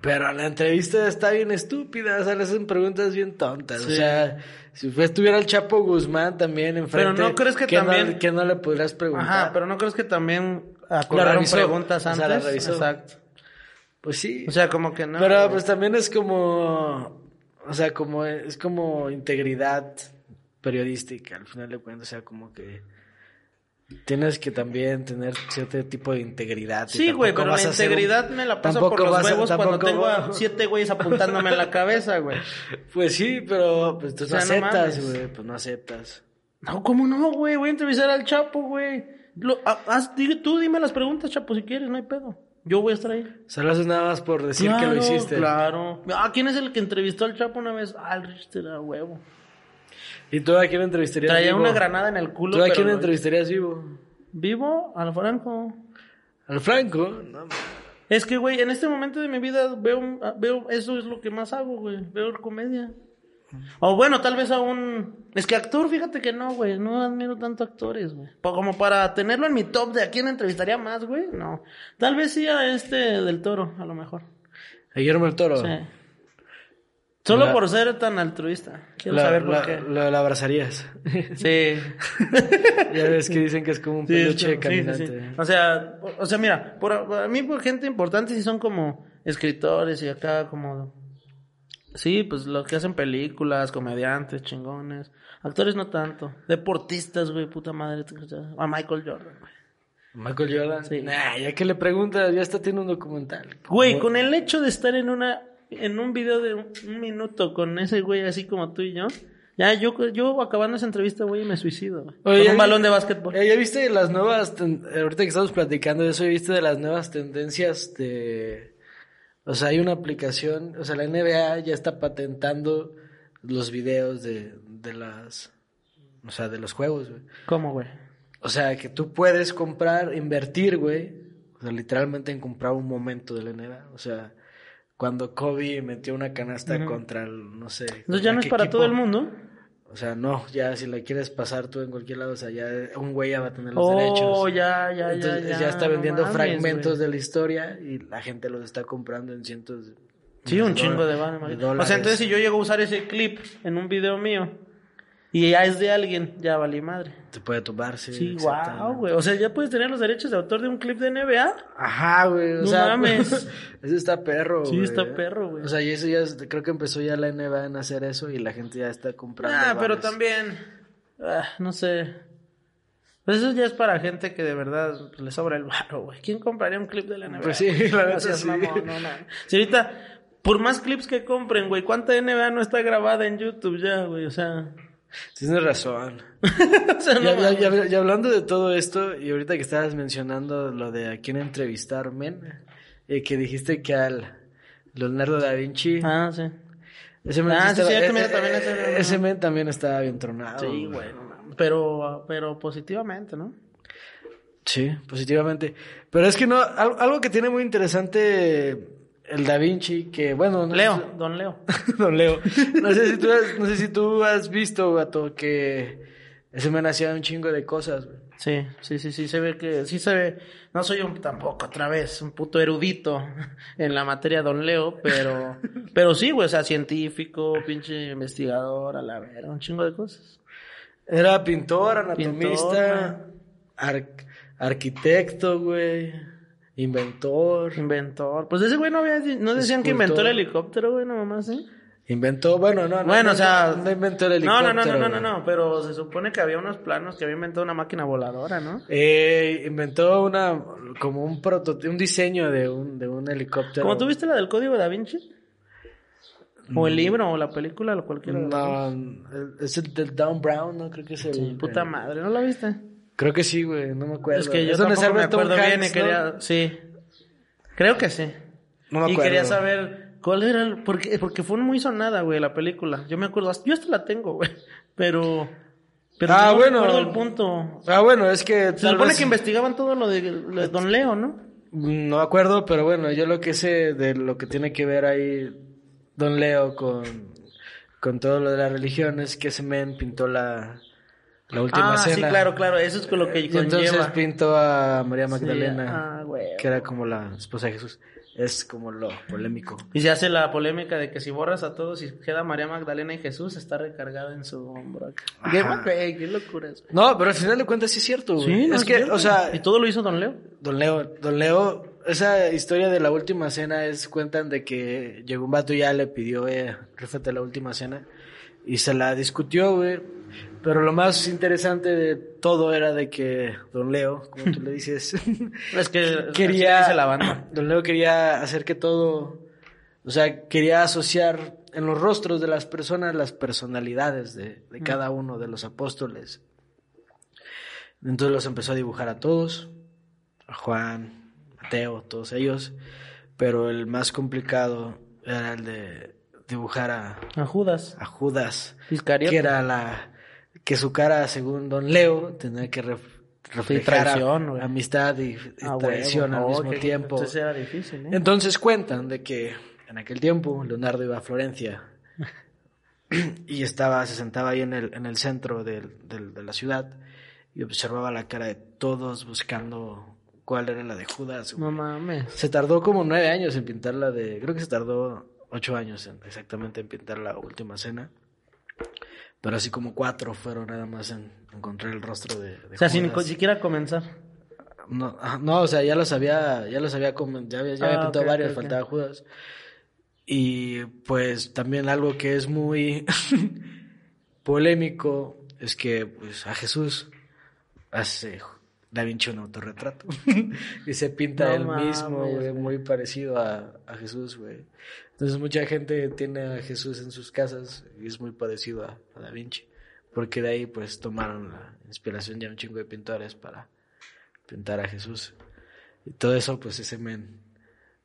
Pero la entrevista está bien estúpida, o sea, le hacen preguntas bien tontas. O sea, si estuviera el Chapo Guzmán también enfrente. Pero no crees que ¿qué no- también- ¿Qué no le podrías preguntar? Ajá, pero no crees que también acordaron preguntas O antes. sea, la revisó. Exacto. Pues sí. O sea, como que no. pero güey. pues también es como, o sea, como es como integridad periodística, al final de cuentas, o sea, como que tienes que también tener cierto tipo de integridad. Sí, güey, pero la un- integridad me la paso por los a- huevos cuando tengo a siete güeyes apuntándome en la cabeza, güey. Pues sí, pero pues tú O sea, no aceptas, güey, pues no aceptas. No, ¿cómo no, güey? Voy a entrevistar al Chapo, güey. Di- tú dime las preguntas, Chapo, si quieres, no hay pedo. Yo voy a estar ahí. O sea, lo haces nada más por decir que lo hiciste. Claro. Ah, ¿quién es el que entrevistó al Chapo una vez? Ah, el Richter, a huevo. ¿Y tú a quién entrevistarías Traía vivo? una granada en el culo. ¿Tú a quién entrevistarías vivo? ¿Vivo? Al Franco. ¿Al Franco? No, Es que, güey, en este momento de mi vida veo, veo eso es lo que más hago, güey. Veo comedia. O bueno, tal vez a un... Es que actor, fíjate que no, güey. No admiro tanto actores, güey. Como para tenerlo en mi top de a quién entrevistaría más, güey. No. Tal vez sí a este del toro, a lo mejor. a Guillermo el Toro. Sí. Solo La- por ser tan altruista. Quiero La, saber por la- qué. la- abrazarías. Sí. ya ves que dicen que es como un Sí, peluche sí, caminante. sí. O sea, o, sea, mira, por, a mí por gente importante sí son como escritores y acá como sí, pues lo que hacen películas, comediantes, chingones, actores no tanto, deportistas, güey, puta madre, a Michael Jordan, güey. Michael Jordan. Sí. Nah, ya que le preguntas, ya está tiene un documental. Güey, con el hecho de estar en una en un video de un, minuto con ese güey así como tú y yo, ya yo yo acabando esa entrevista, güey, me suicido. Oye, con un balón de básquetbol. ¿Ya viste las nuevas, ten- ahorita que estamos platicando de eso, ¿ya viste de las nuevas tendencias de... O sea, hay una aplicación, o sea, la NBA ya está patentando los videos de, de las... O sea, de los juegos, güey. ¿Cómo, güey? O sea, que tú puedes comprar, invertir, güey. O sea, literalmente en comprar un momento de la NBA. O sea, cuando Kobe metió una canasta contra el, no sé. Entonces ya no es para equipo. todo el mundo. O sea, no, ya si la quieres pasar tú en cualquier lado, o sea, ya un güey ya va a tener los Oh, derechos. ya, ya, Entonces ya, ya, ya. está vendiendo fragmentos de la historia y la gente los está comprando en cientos Sí, un chingo de de dólares. O sea, entonces si yo llego a usar ese clip en un video mío y ya es de alguien, ya valí madre. Te puede tumbar, sí. Sí, wow, güey. O sea, ya puedes tener los derechos de autor de un clip de NBA. Ajá, güey. O No sea, mames. eso está perro, Sí, güey. está perro, güey. O sea, y eso ya, creo que empezó ya la NBA en hacer eso y la gente ya está comprando. Ah, pero también, ah, no sé. Pues eso ya es para gente que de verdad le sobra el barro, güey. ¿Quién compraría un clip de la NBA? Pues sí, la neta Gracias, sí. mamón, no, no. Si ahorita, por más clips que compren, güey, ¿cuánta NBA no está grabada en YouTube ya, güey? O sea, Tienes razón. o sea, no ya hablando de todo esto, y ahorita que estabas mencionando lo de a quién entrevistar, men, eh, que dijiste que al Leonardo da Vinci, Ah, sí. ese men, Ah, sí, estaba- cierto, eh, también eh, ese- ese men también estaba bien tronado. Sí, güey, no mames. Pero, pero positivamente, ¿no? Sí, positivamente. Pero es que no, al- algo que tiene muy interesante el Da Vinci, que bueno, no Leo, si- don Leo. Don Leo. No sé si tú has, no sé si tú has visto, gato, que ese men hacía un chingo de cosas, güey. Sí, sí, sí, sí, se ve que, sí se ve, no soy un tampoco otra vez, un puto erudito en la materia don Leo, pero, pero sí, güey, o sea, científico, pinche investigador, a la vera, un chingo de cosas. Era pintor, anatomista, Pintor, arquitecto, güey, inventor. Inventor, pues ese güey no había, no decían que inventó el helicóptero, güey, no mamás, ¿eh? Inventó, bueno, no, no. Bueno, no, o sea, No, no inventó el no, helicóptero. no, no, no, no, güey. no, pero se supone que había unos planos que había inventado una máquina voladora, ¿no? Eh, inventó una, como un prototipo, un diseño de un, de un helicóptero. ¿Cómo tuviste la del código da Vinci? O el libro, o la película, o cualquiera. de. No, es el del Down Brown, ¿no? Creo que es el... Sí, puta madre, ¿no la viste? Creo que sí, güey, no me acuerdo. Es que yo donde tampoco me Tom acuerdo bien y quería... Sí. Creo que sí. No me y acuerdo. quería saber cuál era el... Porque, porque fue muy sonada, güey, la película. Yo me acuerdo... Yo hasta la tengo, güey. Pero... Pero Ah, no bueno. recuerdo el punto. Ah, bueno, es que... Se supone vez- que investigaban todo lo de, lo de Don Leo, ¿no? No me acuerdo, pero bueno, yo lo que sé de lo que tiene que ver ahí Don Leo con, con todo lo de la religión es que ese men pintó la, la última ah, cena. sí, claro, claro. Eso es con lo que Y entonces conlleva. pintó a María Sí, Magdalena, ah, güey. que era como la esposa de Jesús. Es como lo polémico. Y se hace la polémica de que si borras a todos y queda María Magdalena y Jesús, está recargada en su hombro. Qué, Ajá. güey, qué locura es. No, pero al final de cuentas sí es cierto, güey. Sí, no, es que, cierto. o sea, ¿Y todo lo hizo Don Leo? Don Leo, Don Leo, esa historia de la última cena es, cuentan de que llegó un vato y ya le pidió, eh, la última cena, y se la discutió, güey, pero lo más interesante de todo era de que Don Leo, como tú le dices, Es que quería, así dice la banda. Don Leo quería hacer que todo, o sea, quería asociar en los rostros de las personas las personalidades de, de cada uno de los apóstoles. Entonces los empezó a dibujar a todos, a Juan, Mateo, todos ellos, pero el más complicado era el de dibujar a, A Judas. a Judas, que era la que su cara, según Don Leo, tenía que ref- reflejar traición, a- amistad y, y Ah, huevo. traición al mismo tiempo. Entonces era difícil, ¿eh? Entonces cuentan de que en aquel tiempo Leonardo iba a Florencia y estaba, se sentaba ahí en el, en el centro del- del- de la ciudad y observaba la cara de todos buscando cuál era la de Judas. güey. No mames. Se tardó como nueve años en pintar la de, creo que se tardó ocho años en- exactamente en pintar la última cena. Pero así como cuatro fueron nada más en encontrar el rostro de, de O sea, sin siquiera comenzar. No, no, o sea, ya los había, ya los había, ya había, ya había Ah, pintado ok, varios, faltaba Judas. Y pues también algo que es muy polémico es que pues a Jesús hace Da Vinci un autorretrato y se pinta No él mames, mismo, güey, güey. muy parecido a, a Jesús, güey. Entonces mucha gente tiene a Jesús en sus casas y es muy parecido a, a Da Vinci, porque de ahí pues tomaron la inspiración ya un chingo de pintores para pintar a Jesús. Y todo eso, pues ese men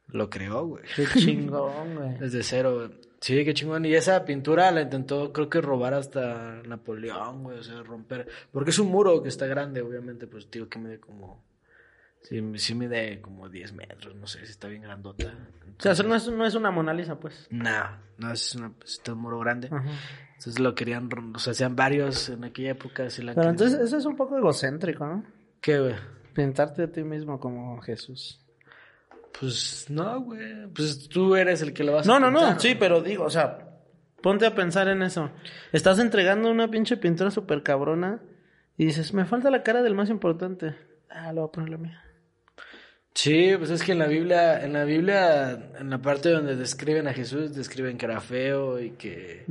lo creó, güey. Qué chingón, güey. Desde cero. Sí, qué chingón. Y esa pintura la intentó, creo que robar hasta Napoleón, güey. O sea, romper. Porque es un muro que está grande, obviamente. Pues digo que mide como. Sí, sí mide como 10 metros. No sé si está bien grandota. O sea, eso no es, no es una Mona Lisa, pues. Nah, no, es una, es un muro grande. Ajá. Entonces lo querían. O sea, hacían varios en aquella época. Sí la Pero querían- entonces eso es un poco egocéntrico, ¿no? ¿Qué, güey? Pintarte a ti mismo como Jesús. Pues no, güey. Pues tú eres el que lo vas a No, no, no, sí, pero digo, o sea, ponte a pensar en eso. Estás entregando una pinche pintura súper cabrona y dices, me falta la cara del más importante. Ah, lo voy a poner la mía. Sí, pues es que en la Biblia, en la Biblia, en la parte donde describen a Jesús, describen que era feo y que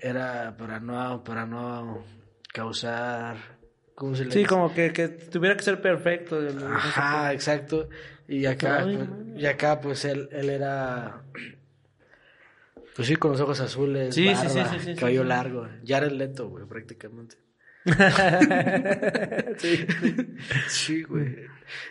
era para no, para no causar, ¿cómo se le Sí, dice? como que, que tuviera que ser perfecto. el- Ajá, exacto. Y acá, Ay, pues, y acá, pues él, él era, pues sí, con los ojos azules, Sí, sí, barba, sí, sí, sí, cabello sí. largo. Ya era leto, güey, prácticamente. sí. Sí, güey.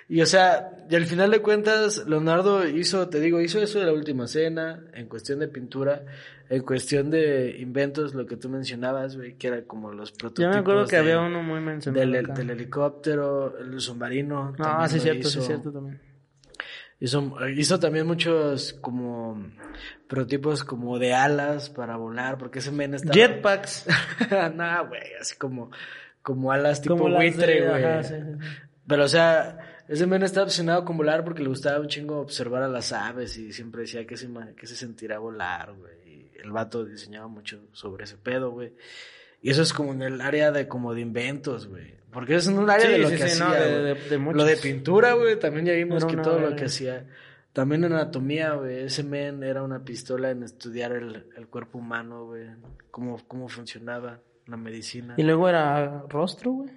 Y o sea, y al final de cuentas, Leonardo hizo, te digo, hizo eso de la última cena, en cuestión de pintura, en cuestión de inventos, lo que tú mencionabas, güey, que era como los Yo prototipos. me acuerdo que de- había uno muy mencionado. del, del helicóptero, el submarino. No, también sí, cierto, sí, hizo. cierto también. Hizo, hizo también muchos como prototipos como de alas para volar, porque ese men estaba... Jetpacks. no, güey, así como, como alas tipo como buitre, güey. sí, sí. Pero, o sea, ese men estaba obsesionado con volar porque le gustaba un chingo observar a las aves y siempre decía que se, que se sentirá volar, güey. El vato diseñaba mucho sobre ese pedo, güey. Y eso es como en el área de como de inventos, güey. Porque eso es un área Sí, de lo sí, que sí, hacía, no, de- de-. Lo de pintura, güey, también ya vimos que todo lo que hacía. También en anatomía, güey. Ese men era una pistola en estudiar el, el cuerpo humano, güey. Cómo, cómo funcionaba la medicina. Y luego era rostro, güey.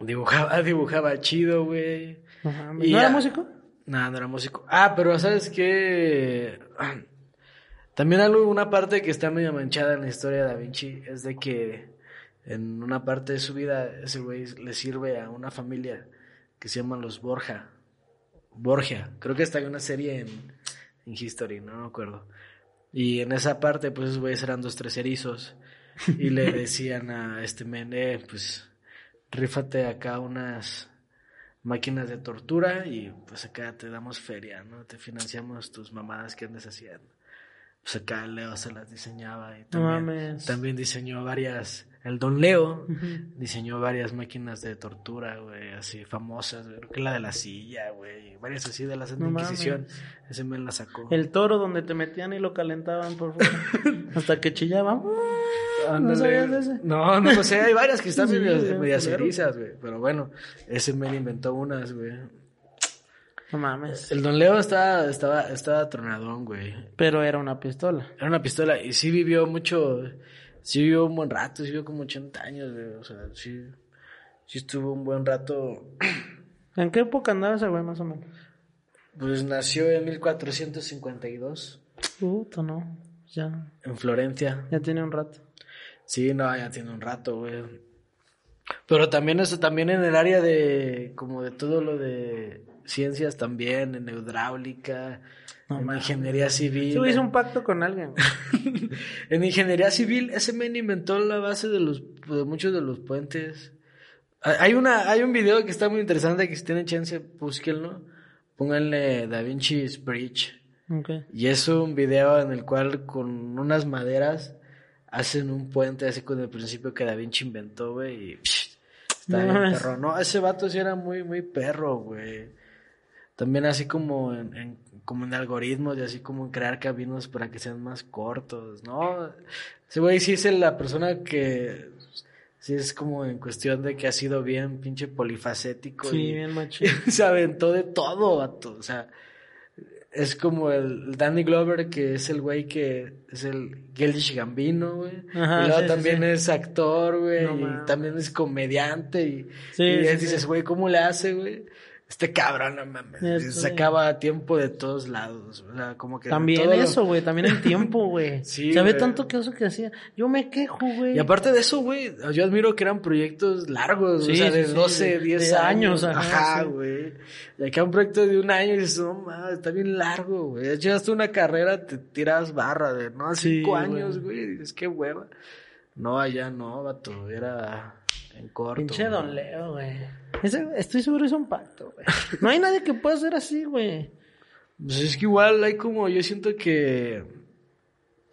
Dibujaba, dibujaba chido, güey. No. Y ¿No era músico? No, no era músico. Ah, pero ¿sabes qué? También algo, una parte que está medio manchada en la historia de Da Vinci es de que en una parte de su vida ese güey le sirve a una familia que se llaman los Borja. Borgia. Creo que está en una serie en, en History, no me acuerdo. Y en esa parte, pues esos güeyes eran dos, tres erizos. Y le decían a este men, eh, pues, rífate acá unas máquinas de tortura y pues acá te damos feria, ¿no? Te financiamos tus mamadas que andes haciendo. Pues acá Leo se las diseñaba y No también, mames. también diseñó varias, el Don Leo diseñó varias máquinas de tortura, güey, así famosas, güey. Creo que la de la silla, güey, varias así de la Santa No Inquisición. Ese men la sacó. El toro donde te metían y lo calentaban por fuera. Hasta que chillaba. Ándale. ¿No sabías de ese? No, no lo sé, hay varias que están Sí, medias erizas, güey. Pero bueno, ese men inventó unas, güey. No mames. El Don Leo estaba, estaba, estaba tronadón, güey. Pero era una pistola. Era una pistola y sí vivió mucho, sí vivió un buen rato, sí vivió como 80 años, güey. O sea, sí, sí estuvo un buen rato. ¿En qué época andaba ese güey, más o menos? Pues nació en 1452 Puta, no. Ya, en Florencia. ya tiene un rato. Sí, no, ya tiene un rato, güey. Pero también eso, también en el área de, como de todo lo de ciencias también, en hidráulica, No en ingeniería civil. Sí, hizo un pacto con alguien. En ingeniería civil, ese men inventó la base de los de muchos de los puentes. Hay una hay un video que está muy interesante que si tienen chance búsquenlo. Pónganle Da Vinci's Bridge Ok. y es un video en el cual con unas maderas hacen un puente así con el principio que Da Vinci inventó, güey, y psh, está No bien perro. No, ese vato sí era muy muy perro, güey. También así como en, en- como en algoritmos y así como en crear caminos para que sean más cortos, ¿no? Ese güey sí es la persona que sí es como en cuestión de que ha sido bien pinche polifacético Sí, y bien machín. se aventó de todo, vato. O sea, es como el Danny Glover, que es el güey que es el Geldish Gambino, güey. Ajá, y luego sí, también sí. es actor, güey. No y también es comediante. Y, Sí, y dices, güey, ¿cómo le hace, güey? Este cabrón, no mames. Ya sé. Sacaba tiempo de todos lados. O sea, como que. También eso, güey, también el tiempo, güey. Sí, ¿Sabe tanto que eso que hacía? Yo me quejo, güey. Y aparte de eso, güey, yo admiro que eran proyectos largos, Sí, o sea, de sí, 12, de- 10 de años. años, ajá, güey. Y acá un proyecto de un año y dices, no mames, está bien largo, güey. Hasta una carrera te tiras barra de, no, cinco años, güey. Dices, qué hueva. No, allá no, vato, era en corto. Pinche güey. Don Leo, güey. Ese- estoy seguro es un pacto, güey. No hay nadie que pueda ser así, güey. Pues es que igual hay como, yo siento que.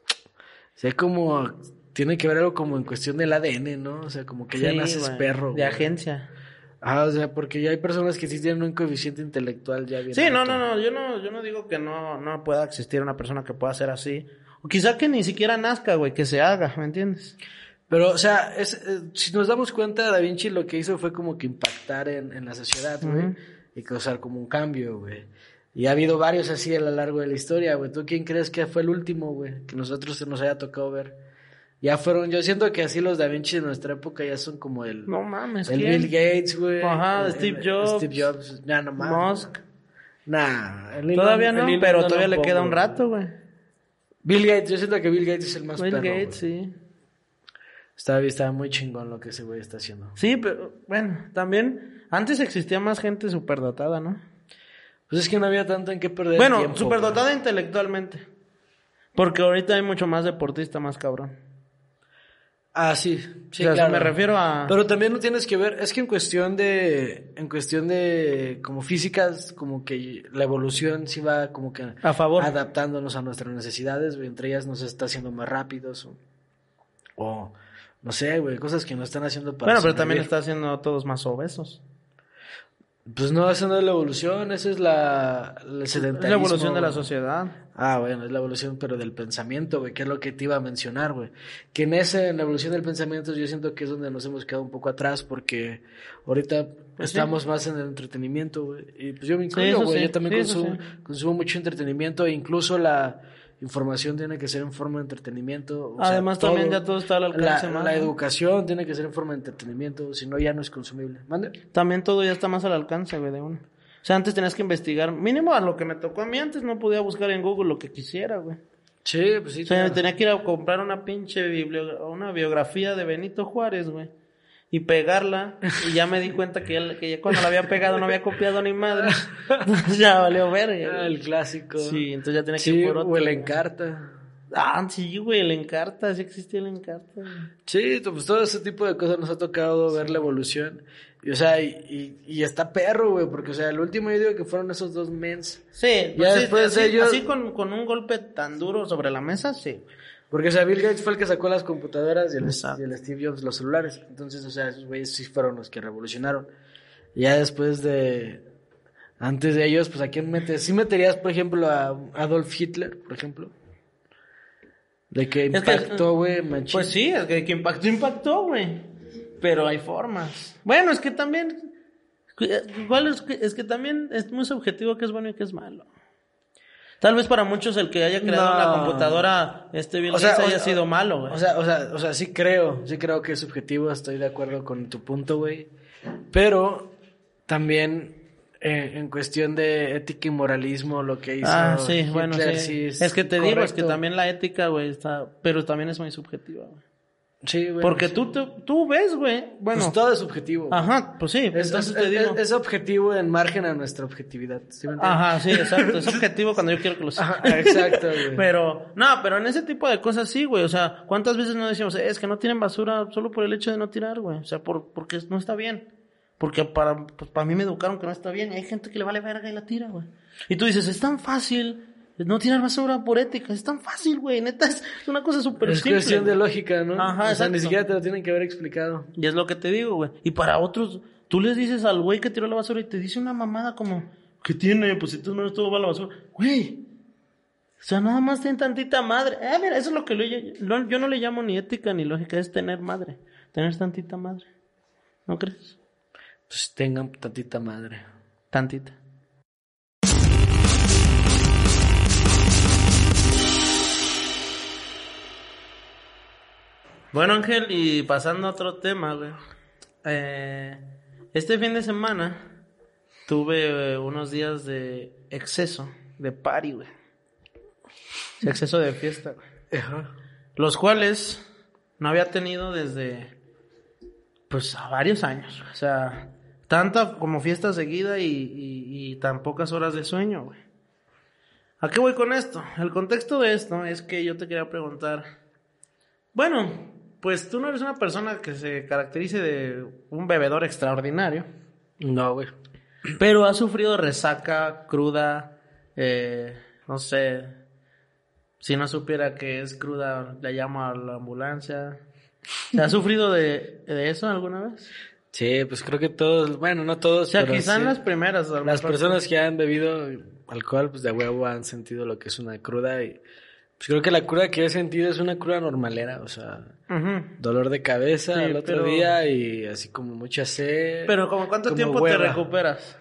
O sea, como. Tiene que ver algo como en cuestión del ADN, ¿no? O sea, como que ya naces güey. perro. De güey. agencia. Ah, o sea, porque ya hay personas que sí tienen un coeficiente intelectual ya bien. Sí, no, no, no. Yo no, yo no digo que no, no pueda existir una persona que pueda ser así. O quizá que ni siquiera nazca, güey, que se haga, ¿me entiendes? Pero, o sea, es, eh, si nos damos cuenta, Da Vinci lo que hizo fue como que impactar en, en la sociedad, güey. Y causar como un cambio, güey. Y ha habido varios así a lo largo de la historia, güey. ¿Tú quién crees que fue el último, güey? Que nosotros se nos haya tocado ver. Ya fueron, yo siento que así los Da Vinci de nuestra época ya son como el... No mames, el ¿quién? Bill Gates, güey. Ajá, el- Steve Jobs. Steve Jobs. Ya no mames. Musk. Nah. el Todavía no, pero todavía le pongo, queda un rato, güey. Bill Gates, yo siento que Bill Gates es el más Bill perro, Gates, sí. Está, está muy chingón lo que ese güey está haciendo. Sí, pero bueno, también antes existía más gente superdotada, ¿no? Pues es que no había tanto en qué perder Bueno, tiempo, superdotada intelectualmente. Porque ahorita hay mucho más deportista, más cabrón. Ah, sí, sí, o sea, claro. me refiero a... Pero también no tienes que ver, es que en cuestión de, en cuestión de, como físicas, como que la evolución sí va como que A favor. adaptándonos a nuestras necesidades. Entre ellas nos está haciendo más rápidos o, o no sé, güey, cosas que no están haciendo para bueno, pero también está haciendo todos más obesos. Pues no, esa no es la evolución, esa es la, el Es la evolución de la sociedad. Ah, bueno, es la evolución, pero del pensamiento, güey, que es lo que te iba a mencionar, güey. Que en esa, en la evolución del pensamiento, yo siento que es donde nos hemos quedado un poco atrás, porque ahorita Pues sí. estamos más en el entretenimiento, güey. Y pues yo me incluyo, güey, sí, yo también consumo, consumo mucho entretenimiento, e incluso la información tiene que ser en forma de entretenimiento. o sea, Además, también ya todo está al alcance La, más, la educación tiene que ser en forma de entretenimiento, si no ya no es consumible. ¿Mande? También todo ya está más al alcance, güey, de uno. O sea, antes tenías que investigar. Mínimo a lo que me tocó a mí antes no podía buscar en Google lo que quisiera, güey. Sí, pues sí. O sea, claro. tenía que ir a comprar una pinche biblio- una biografía de Benito Juárez, güey. Y pegarla. Y ya me di cuenta que ya, que ya cuando la había pegado no había copiado ni madre. Ya valió ver. Ah, el clásico. Sí, entonces ya tenía que Sí, ir por otro. o el encarta. Ah, sí, güey, el encarta. Sí existía el encarta. Sí, pues todo ese tipo de cosas nos ha tocado ver la evolución. Y, o sea, y, y, y está perro, güey, porque, o sea, el último yo digo que fueron esos dos mens. Sí, Ya pues sí, después así, ellos- así con, con un golpe tan duro sobre la mesa, sí. Porque, o sea, Bill Gates fue el que sacó las computadoras y el, Exacto. y el Steve Jobs los celulares. Entonces, o sea, esos güeyes sí fueron los que revolucionaron. Y ya después de... Antes de ellos, pues, ¿a quién metes? ¿Sí meterías, por ejemplo, a Adolf Hitler, por ejemplo? De que Es que- impactó, güey, machín. Pues sí, es que, que impactó, impactó, güey. Pero hay formas. Bueno, es que también. Igual es que, es que también es muy subjetivo qué es bueno y qué es malo. Tal vez para muchos el que haya creado No. la computadora este Bill O sea, Gates o haya sea, sido malo, güey. O sea, o sea, o sea, sí creo, sí creo que es subjetivo, estoy de acuerdo con tu punto, güey. Pero también eh, en cuestión de ética y moralismo, lo que hizo ah, sí, Hitler, bueno, sí. sí es, que te digo, es que también la ética, güey, está, pero también es muy subjetiva, güey. Sí, güey. Porque tú, tú, tú ves, güey. Bueno, Pues todo es subjetivo. güey. ajá, pues sí. Es, entonces es- te digo. es- es objetivo en margen a nuestra objetividad. ¿sí me? Ajá, sí, exacto. Es objetivo cuando yo quiero que lo sea. Ajá, exacto, güey. Pero, no, pero en ese tipo de cosas sí, güey. O sea, ¿cuántas veces no decimos, "Eh, es que no tienen basura solo por el hecho de no tirar, güey? O sea, por, porque no está bien. Porque para, pues, para mí me educaron que no está bien. Y hay gente que le vale verga y la tira, güey. Y tú dices, es tan fácil no tirar basura por ética. Es tan fácil, güey. Neta, es una cosa súper es simple. cuestión de lógica, ¿no? Ajá, o sea, exacto. ni siquiera te lo tienen que haber explicado. Y es lo que te digo, güey. Y para otros, tú les dices al güey que tiró la basura y te dice una mamada como, ¿qué tiene? Pues si tú no estuvo mal la basura. Güey. O sea, nada más ten tantita madre. Eh, mira, eso es lo que lo- yo no le llamo ni ética ni lógica, es tener madre. Tener tantita madre. ¿No crees? Pues tengan tantita madre. Tantita. Bueno, Ángel, y pasando a otro tema, güey. Eh, este fin de semana tuve eh, unos días de exceso, de party, güey. Exceso de fiesta, güey. Ajá. Los cuales no había tenido desde, pues, a varios años. O sea, tanta como fiesta seguida y, y- y tan pocas horas de sueño, güey. ¿A qué voy con esto? El contexto de esto es que yo te quería preguntar. Bueno, pues tú no eres una persona que se caracterice de un bebedor extraordinario, No, güey. pero has sufrido resaca, cruda, eh, no sé. Si no supiera que es cruda, le llamo a la ambulancia. ¿Te has sufrido de, de eso alguna vez? Sí, pues creo que todos, bueno, no todos, O sea, pero quizá en sí. las primeras. Las personas que han bebido alcohol, pues de huevo han sentido lo que es una cruda y pues creo que la cruda que he sentido es una cruda normalera, o sea, dolor de cabeza Sí, al otro pero- día y así como mucha sed. Pero como cuánto como tiempo hueva. te recuperas?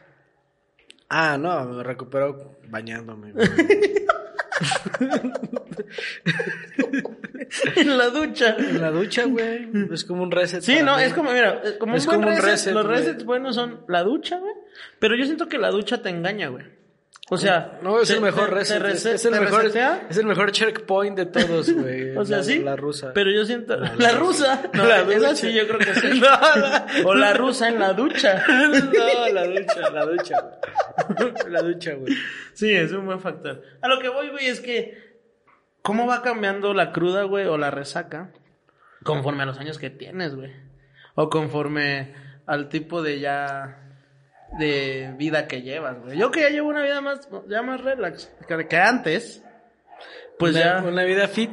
Ah, no, me recupero bañándome. en la ducha. en la ducha, güey, es como un reset. Sí, no, mí. es como, mira, como Es un buen como un reset. Los resets buenos son la ducha, güey. Pero yo siento que la ducha te engaña, güey. O sea, No, es te- el mejor te- reset. te es- reset- es, el mejor, resetea. es el mejor checkpoint de todos, güey. O sea, la, sí. La rusa. Pero yo siento. La, la rusa. No, La ducha. sí, yo creo que sí. No, O la rusa en la ducha. no, la ducha, la ducha. güey. La ducha, güey. Sí, es un buen factor. A lo que voy, güey, es que. ¿Cómo va cambiando la cruda, güey, o la resaca? Conforme a los años que tienes, güey. O conforme al tipo de ya. De vida que llevas, güey. Yo que ya llevo una vida más. ya más relax. Que, antes. Pues una, ya. Una vida fit.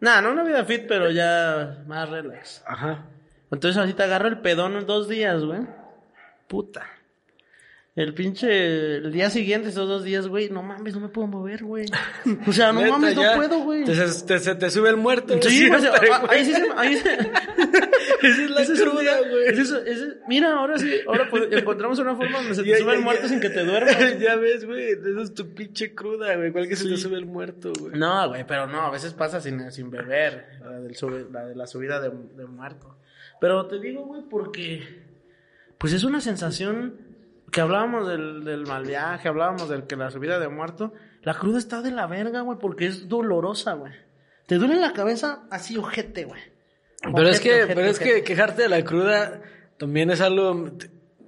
Nah, no una vida fit, pero ya más relax. Ajá. Entonces así te agarra el pedón en dos días, güey. Puta. El pinche, el día siguiente, esos dos días, güey, no mames, no me puedo mover, güey. O sea, no Neta, mames, ya no puedo, güey. Te, se- te, se te sube el muerto. Sí, güey, ah, ahí sí se, ahí se- Esa es la cruda, güey. es eso, mira, ahora sí, ahora pues, encontramos una forma donde se te Ya, sube ya, el muerto sin que te duermas. ya ves, güey. Esa es tu pinche cruda, güey. ¿Cuál que se te sube el muerto, güey? No, güey, pero no, a veces pasa sin, sin beber, la, del sube- la de la subida de, de muerto. Pero te digo, güey, porque pues es una sensación que hablábamos del, del mal viaje, hablábamos del que la subida de muerto, la cruda está de la verga, güey, porque es dolorosa, güey. Te duele la cabeza así ojete, güey. Pero es que, ojete, pero es que quejarte de la cruda también es algo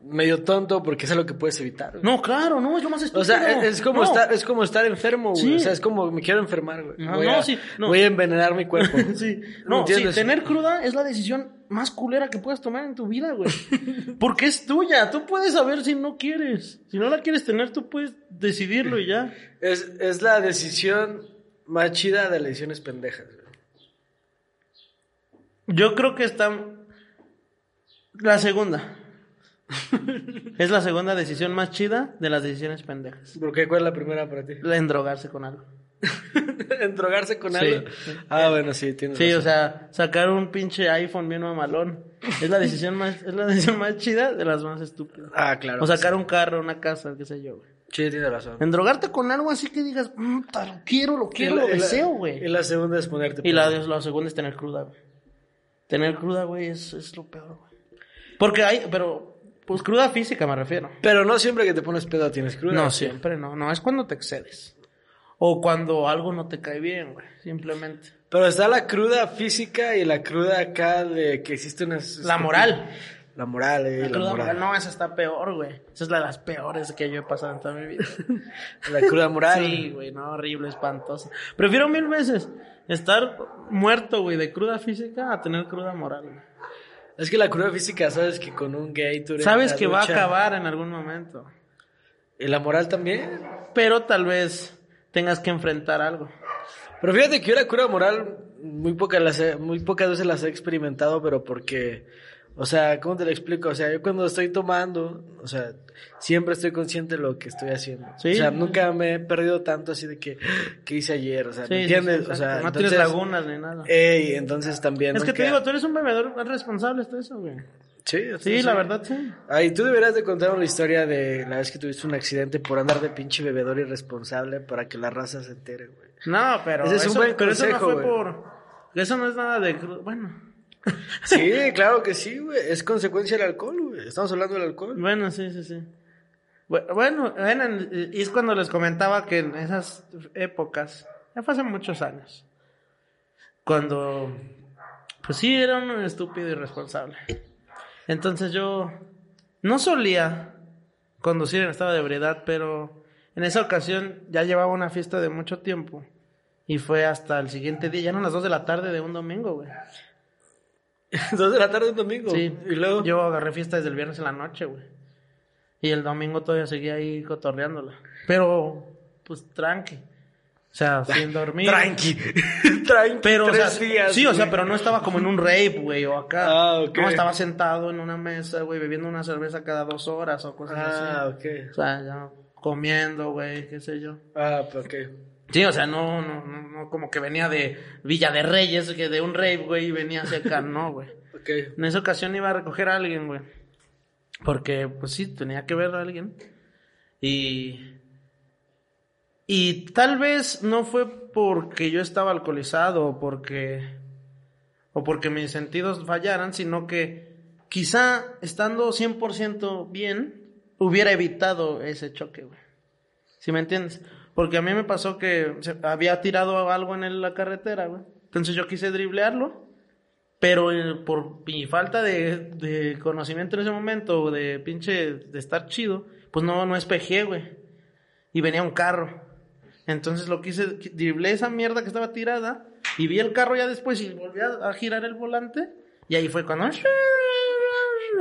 medio tonto porque es algo que puedes evitar. güey. No, claro, no, es lo más estúpido. O sea, es, es como No. estar, es como estar enfermo, güey. Sí. O sea, es como me quiero enfermar, güey. No, voy, no, a, sí, voy a envenenar mi cuerpo. Sí, ¿Me no, sí, tener cruda es la decisión más culera que puedes tomar en tu vida, güey. Porque es tuya, tú puedes saber si no quieres. Si no la quieres tener, tú puedes decidirlo y ya. Es, es la decisión más chida de las decisiones pendejas, güey. Yo creo que está la segunda. Es la segunda decisión más chida de las decisiones pendejas. ¿Por qué? ¿Cuál es la primera para ti? La en drogarse con algo. ¿En drogarse con Sí. algo? Ah, bueno, sí, tienes Sí, o sea, sacar un pinche iPhone bien mamalón. Es la decisión más, es la decisión más chida de las más estúpidas. Ah, claro. O sacar un carro, una casa, qué sé yo, güey. Sí, tienes razón. Endrogarte con algo así que digas, "Mm, lo quiero, lo quiero, Y la- lo y deseo, Y güey. la segunda es ponerte Y la, la segunda es tener cruda, güey. Tener cruda, güey, es, es lo peor, güey. Porque hay, pero, pues cruda física me refiero. Pero no siempre que te pones pedo tienes cruda. No, siempre no, no, es cuando te excedes. O cuando algo no te cae bien, güey, simplemente. Pero está la cruda física y la cruda acá de que existe una... La moral. La moral, eh, La la, cruda moral. moral, no, esa está peor, güey. Esa es la de las peores que yo he pasado en toda mi vida. La cruda moral. Sí, güey, no, horrible, espantoso. Prefiero mil veces estar muerto, güey, de cruda física a tener cruda moral. güey. Es que la cruda física, sabes que con un gay tú eres Sabes que va a acabar en algún momento. ¿Y la moral también? Pero tal vez tengas que enfrentar algo. Pero fíjate que yo la cura moral muy, poca las he- muy pocas veces las he experimentado, pero porque, o sea, ¿cómo te lo explico? O sea, yo cuando estoy tomando, o sea, siempre estoy consciente de lo que estoy haciendo. Sí. O sea, nunca me he perdido tanto así de que, ¿qué hice ayer? O sea, Sí, ¿me sí, sí, entiendes? o sea, no entonces, tienes lagunas ni nada. Ey, entonces también. es que te digo, tú eres un bebedor responsable, está eso, güey. Sí, Sí, la verdad, sí. Ay, tú deberías de contar una historia de la vez que tuviste un accidente por andar de pinche bebedor irresponsable para que la raza se entere, güey. No, pero Ese es un eso, buen pero eso no consejo, fue güey. por... Eso no es nada de... Bueno, Sí, claro que sí, güey. Es consecuencia del alcohol, güey. Estamos hablando del alcohol. bueno, sí, sí, sí. Bu- Bueno, bueno, y es cuando les comentaba que en esas épocas, ya fue hace muchos años, cuando, pues sí, era un estúpido irresponsable. Entonces yo no solía conducir en estado de ebriedad, pero en esa ocasión ya llevaba una fiesta de mucho tiempo. Y fue hasta el siguiente día, ya eran las 2 de la tarde de un domingo, güey. Dos de la tarde un domingo. Sí, Y luego. yo agarré fiesta desde el viernes en la noche, güey. Y el domingo todavía seguía ahí cotorreándola. Pero, pues, tranqui. O sea, sin dormir. Tranqui. Tranqui. Pero, o sea, días, sí, o sea, pero no estaba como en un rape, güey, o acá. Ah, ok. No, estaba sentado en una mesa, güey, bebiendo una cerveza cada dos horas o cosas Ah, así. ok. O sea, ya comiendo, güey, qué sé yo. Ah, pues, ok. Sí, o sea, no, no, no, no como que venía de Villa de Reyes, que de un rape, güey, y venía hacia acá, no, güey. Ok. En esa ocasión iba a recoger a alguien, güey. Porque, pues sí, tenía que ver a alguien. Y. Y tal vez no fue porque yo estaba alcoholizado o porque. O porque mis sentidos fallaran, sino que quizá estando 100% bien, hubiera evitado ese choque, güey. ¿Sí me entiendes? Porque a mí me pasó que se- había tirado algo en la carretera, güey. Entonces yo quise driblearlo. Pero eh, por mi falta de, de conocimiento en ese momento, de pinche, de estar chido, pues no, no espejé, güey. Y venía un carro. Entonces lo quise, driblé esa mierda que estaba tirada, y vi el carro ya después y volví a, a girar el volante, y ahí fue cuando...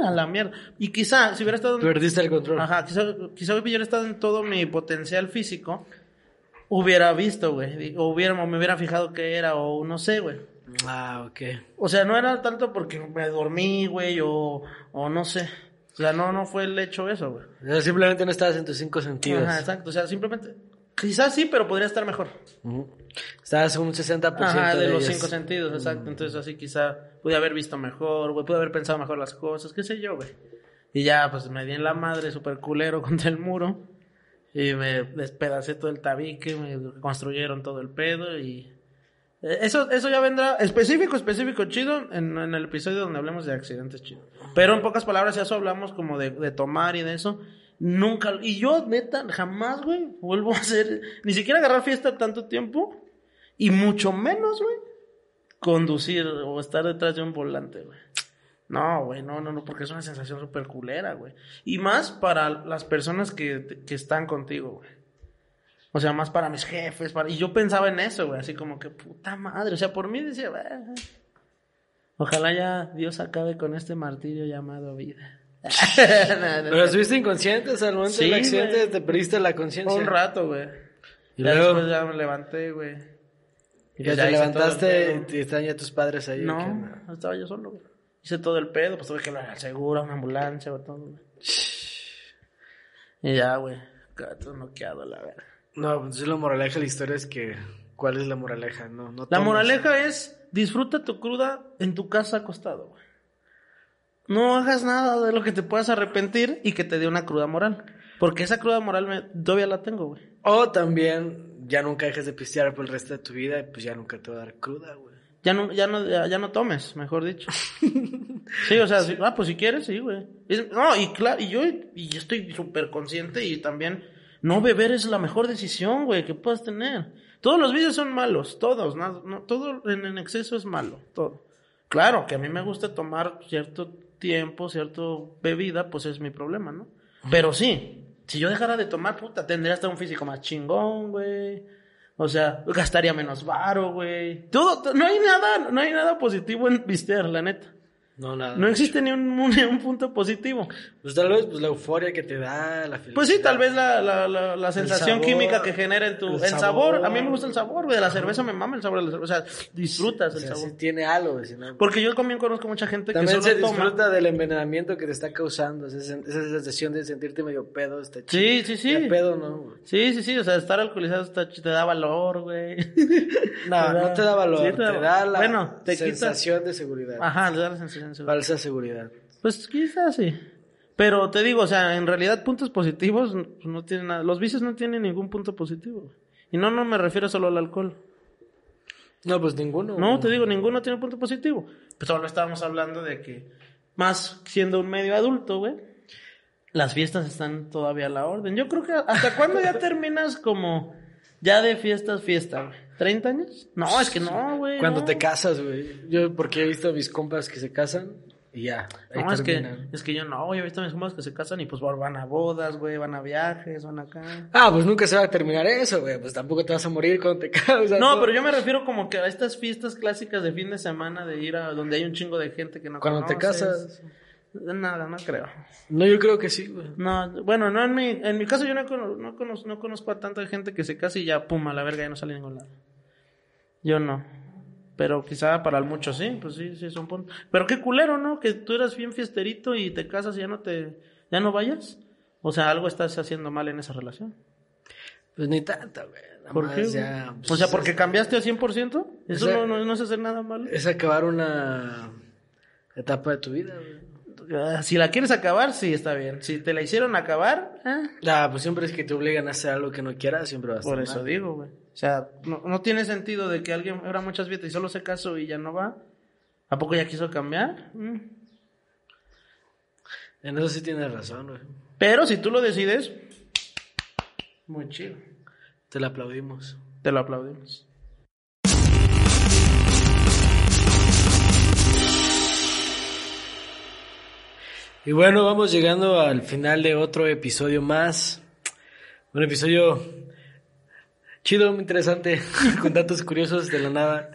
A la mierda. Y quizá, si hubiera estado... Perdiste el control. Ajá, quizá, quizá hubiera estado en todo mi potencial físico, hubiera visto, güey. O hubiera, me hubiera fijado qué era, o no sé, güey. Ah, ok. O sea, no era tanto porque me dormí, güey, o, o no sé. O sea, no, no fue el hecho eso, güey. O sea, simplemente no estabas en tus cinco sentidos. Ajá, exacto. O sea, simplemente, quizás sí, pero podría estar mejor. Ujú. Estabas un 60% Ajá, de, de los ellos. cinco sentidos, exacto. Entonces así quizá pude haber visto mejor, güey, pude haber pensado mejor las cosas, qué sé yo, güey. Y ya, pues me di en la madre súper culero contra el muro. Y me despedacé todo el tabique, me construyeron todo el pedo y... eh, Eso, eso ya vendrá específico, específico, chido, en, el episodio donde hablemos de accidentes chido. Pero en pocas palabras, ya eso hablamos como de, de tomar y de eso. Nunca, y yo, neta, jamás, güey, vuelvo a hacer, ni siquiera agarrar fiesta tanto tiempo. Y mucho menos, güey, conducir o estar detrás de un volante, güey. No, güey, no, no, no, porque es una sensación súper culera, güey. Y más para las personas que, que están contigo, güey. O sea, más para mis jefes, para... Y yo pensaba en eso, güey, así como que puta madre. O sea, por mí decía, "Ah, ojalá ya Dios acabe con este martirio llamado vida. No, no, Pero estuviste inconsciente, o sea, al momento Sí, del accidente güey. te perdiste la conciencia. Un rato, güey. Y ya luego- después ya me levanté, güey. Y ya te levantaste y están ya tus padres ahí. No, estaba yo solo, güey. Hice todo el pedo, pues tuve que hablar al seguro, a una ambulancia, o todo, güey. Y ya, güey. Gato noqueado, la verdad. No, pues la moraleja de la historia es que... ¿Cuál es la moraleja? No, no La moraleja es, disfruta tu cruda en tu casa acostado, güey. No hagas nada de lo que te puedas arrepentir y que te dé una cruda moral. Porque esa cruda moral me, todavía la tengo, güey. O también ya nunca dejes de pistear por el resto de tu vida y pues ya nunca te va a dar cruda, güey. Ya no, ya no, ya, no tomes, mejor dicho. Sí, o sea, sí, ah, pues si quieres, sí, güey. No, y claro, y yo, y estoy súper consciente y también no beber es la mejor decisión, güey, que puedas tener. Todos los vicios son malos, todos, no, no- todo en, en exceso es malo, todo. Claro, que a mí me gusta tomar cierto tiempo, cierto bebida, pues es mi problema, ¿no? Pero sí, si yo dejara de tomar, puta, tendría hasta un físico más chingón, güey. O sea, gastaría menos varo, güey. Todo, to- no hay nada, no hay nada positivo en pistear, la neta. No, nada. No existe ni un, ni un punto positivo. Pues tal vez pues, la euforia que te da, la felicidad. Pues sí, tal vez la, la, la, la sensación sabor, química que genera en tu... el El, sabor. sabor. a mí me gusta el sabor, güey. De la cerveza me mama el sabor de la cerveza. O sea, disfrutas el sea, sabor. sí tiene algo, güey, si no- Porque yo también conozco mucha gente También que se solo toma... disfruta del envenenamiento que te está causando. Esa, esa sensación de sentirte medio pedo está chido. Sí, sí, sí. Ya pedo, ¿no? güey? Sí, sí, sí. O sea, estar alcoholizado está te da valor, güey. No, Te da- no te da valor. Sí, te, da la Bueno, te quita... sensación de seguridad. Ajá, te da la sensación Falsa seguridad. Pues quizás sí. Pero te digo, o sea, en realidad puntos positivos no- pues, no tienen nada. Los vicios no tienen ningún punto positivo. Y no, no me refiero solo al alcohol. No, pues ninguno. No, te digo, ninguno tiene punto positivo. Pues solo estábamos hablando de que, más siendo un medio adulto, güey, las fiestas están todavía a la orden. Yo creo que hasta cuándo ya terminas como ya de fiestas, fiesta, güey. ¿30 años? No, es que no, güey. Cuando no. te casas, güey. Yo, porque he visto a mis compas que se casan y ya. No, es que, es que yo no, yo he visto a mis compas que se casan y pues van a bodas, güey, van a viajes, van acá. Ah, pues nunca se va a terminar eso, güey. Pues tampoco te vas a morir cuando te casas. No, todo- pero yo me refiero como que a estas fiestas clásicas de fin de semana de ir a donde hay un chingo de gente que no Cuando te casas. Nada, no creo. No, yo creo que sí, güey. No, bueno, no en mi, en mi caso yo no, cono- no, conozco, no conozco a tanta gente que se casa y ya, pum, a la verga, ya no sale a ningún lado. Yo no. Pero quizá para el mucho sí, pues sí, sí, son puntos. Pero qué culero, ¿no? Que tú eras bien fiesterito y te casas y ya no te, ya no vayas. O sea, algo estás haciendo mal en esa relación. Pues ni tanta, güey. Nada ¿Por más qué? ya, pues, o sea, es- porque cambiaste al 100%. Eso no, no, no es hacer nada malo. Es acabar una etapa de tu vida, güey. Ah, Si la quieres acabar, sí, está bien. Si te la hicieron acabar, ah, Ah, pues siempre es que te obligan a hacer algo que no quieras, siempre va a estar Por eso mal. digo, güey. O sea, no, no tiene sentido de que alguien era muchas fiestas y solo se casó y ya no va. ¿A poco ya quiso cambiar? Mm. En eso sí tienes razón, güey. Pero si tú lo decides, muy chido. Te la aplaudimos. Te lo aplaudimos. Y bueno, vamos llegando al final de otro episodio más. Un episodio chido, muy interesante, con datos curiosos de la nada,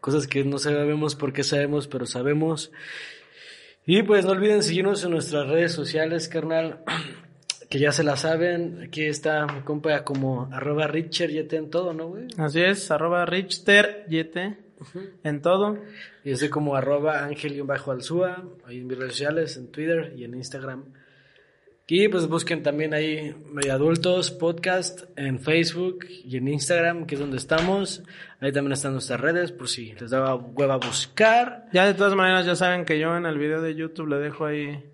cosas que no sabemos por qué sabemos, pero sabemos. Y pues no olviden seguirnos en nuestras redes sociales, carnal, que ya se la saben. Aquí está mi compa como arroba Richard, ya en todo, ¿no, güey? Así es, arroba Richter, yete, en todo. Y estoy como arroba ángel-alzúa, ahí en mis redes sociales, en Twitter y en Instagram. Y pues busquen también ahí Medio Adultos Podcast en Facebook y en Instagram, que es donde estamos. Ahí también están nuestras redes, por si les daba hueva buscar. Ya de todas maneras ya saben que yo en el video de YouTube le dejo ahí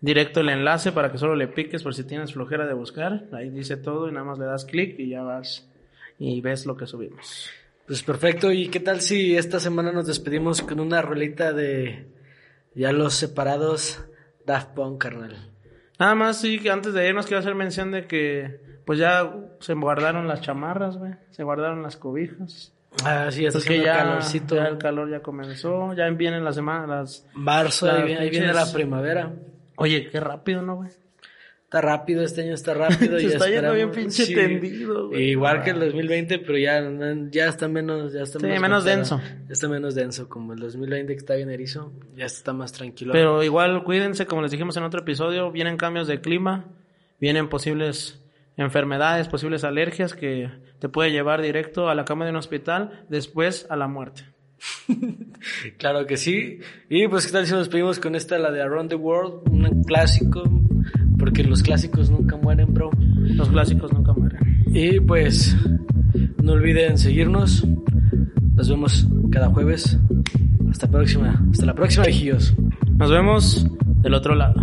directo el enlace para que solo le piques por si tienes flojera de buscar. Ahí dice todo y nada más le das clic y ya vas y ves lo que subimos. Pues perfecto, ¿y qué tal si esta semana nos despedimos con una rolita de ya los separados Daft Punk, carnal? Nada más sí que antes de irnos quiero hacer mención de que pues ya se guardaron las chamarras, güey, se guardaron las cobijas. Ah, sí, está haciendo ya, calorcito. ya el calor ya comenzó, ya vienen las semanas, las... Marzo, Las ahí, viene- ahí viene la primavera. Oye, qué rápido, ¿no, güey? Está rápido, este año está rápido. Se y está yendo bien pinche tendido, güey. Igual que el 2020, pero ya, ya está menos, ya está Sí, menos golpeado. denso. Ya está menos denso, como el 2020 que está bien erizo, ya está más tranquilo. Pero igual cuídense, como les dijimos en otro episodio, vienen cambios de clima, vienen posibles enfermedades, posibles alergias que te puede llevar directo a la cama de un hospital, después a la muerte. Claro que sí. Y pues, ¿qué tal si nos pedimos con esta, la de Around the World? Un clásico, porque los clásicos nunca mueren, bro. Los clásicos nunca mueren. Y pues, no olviden seguirnos. Nos vemos cada jueves. Hasta próxima. Hasta la próxima, viejillos. Nos vemos del otro lado.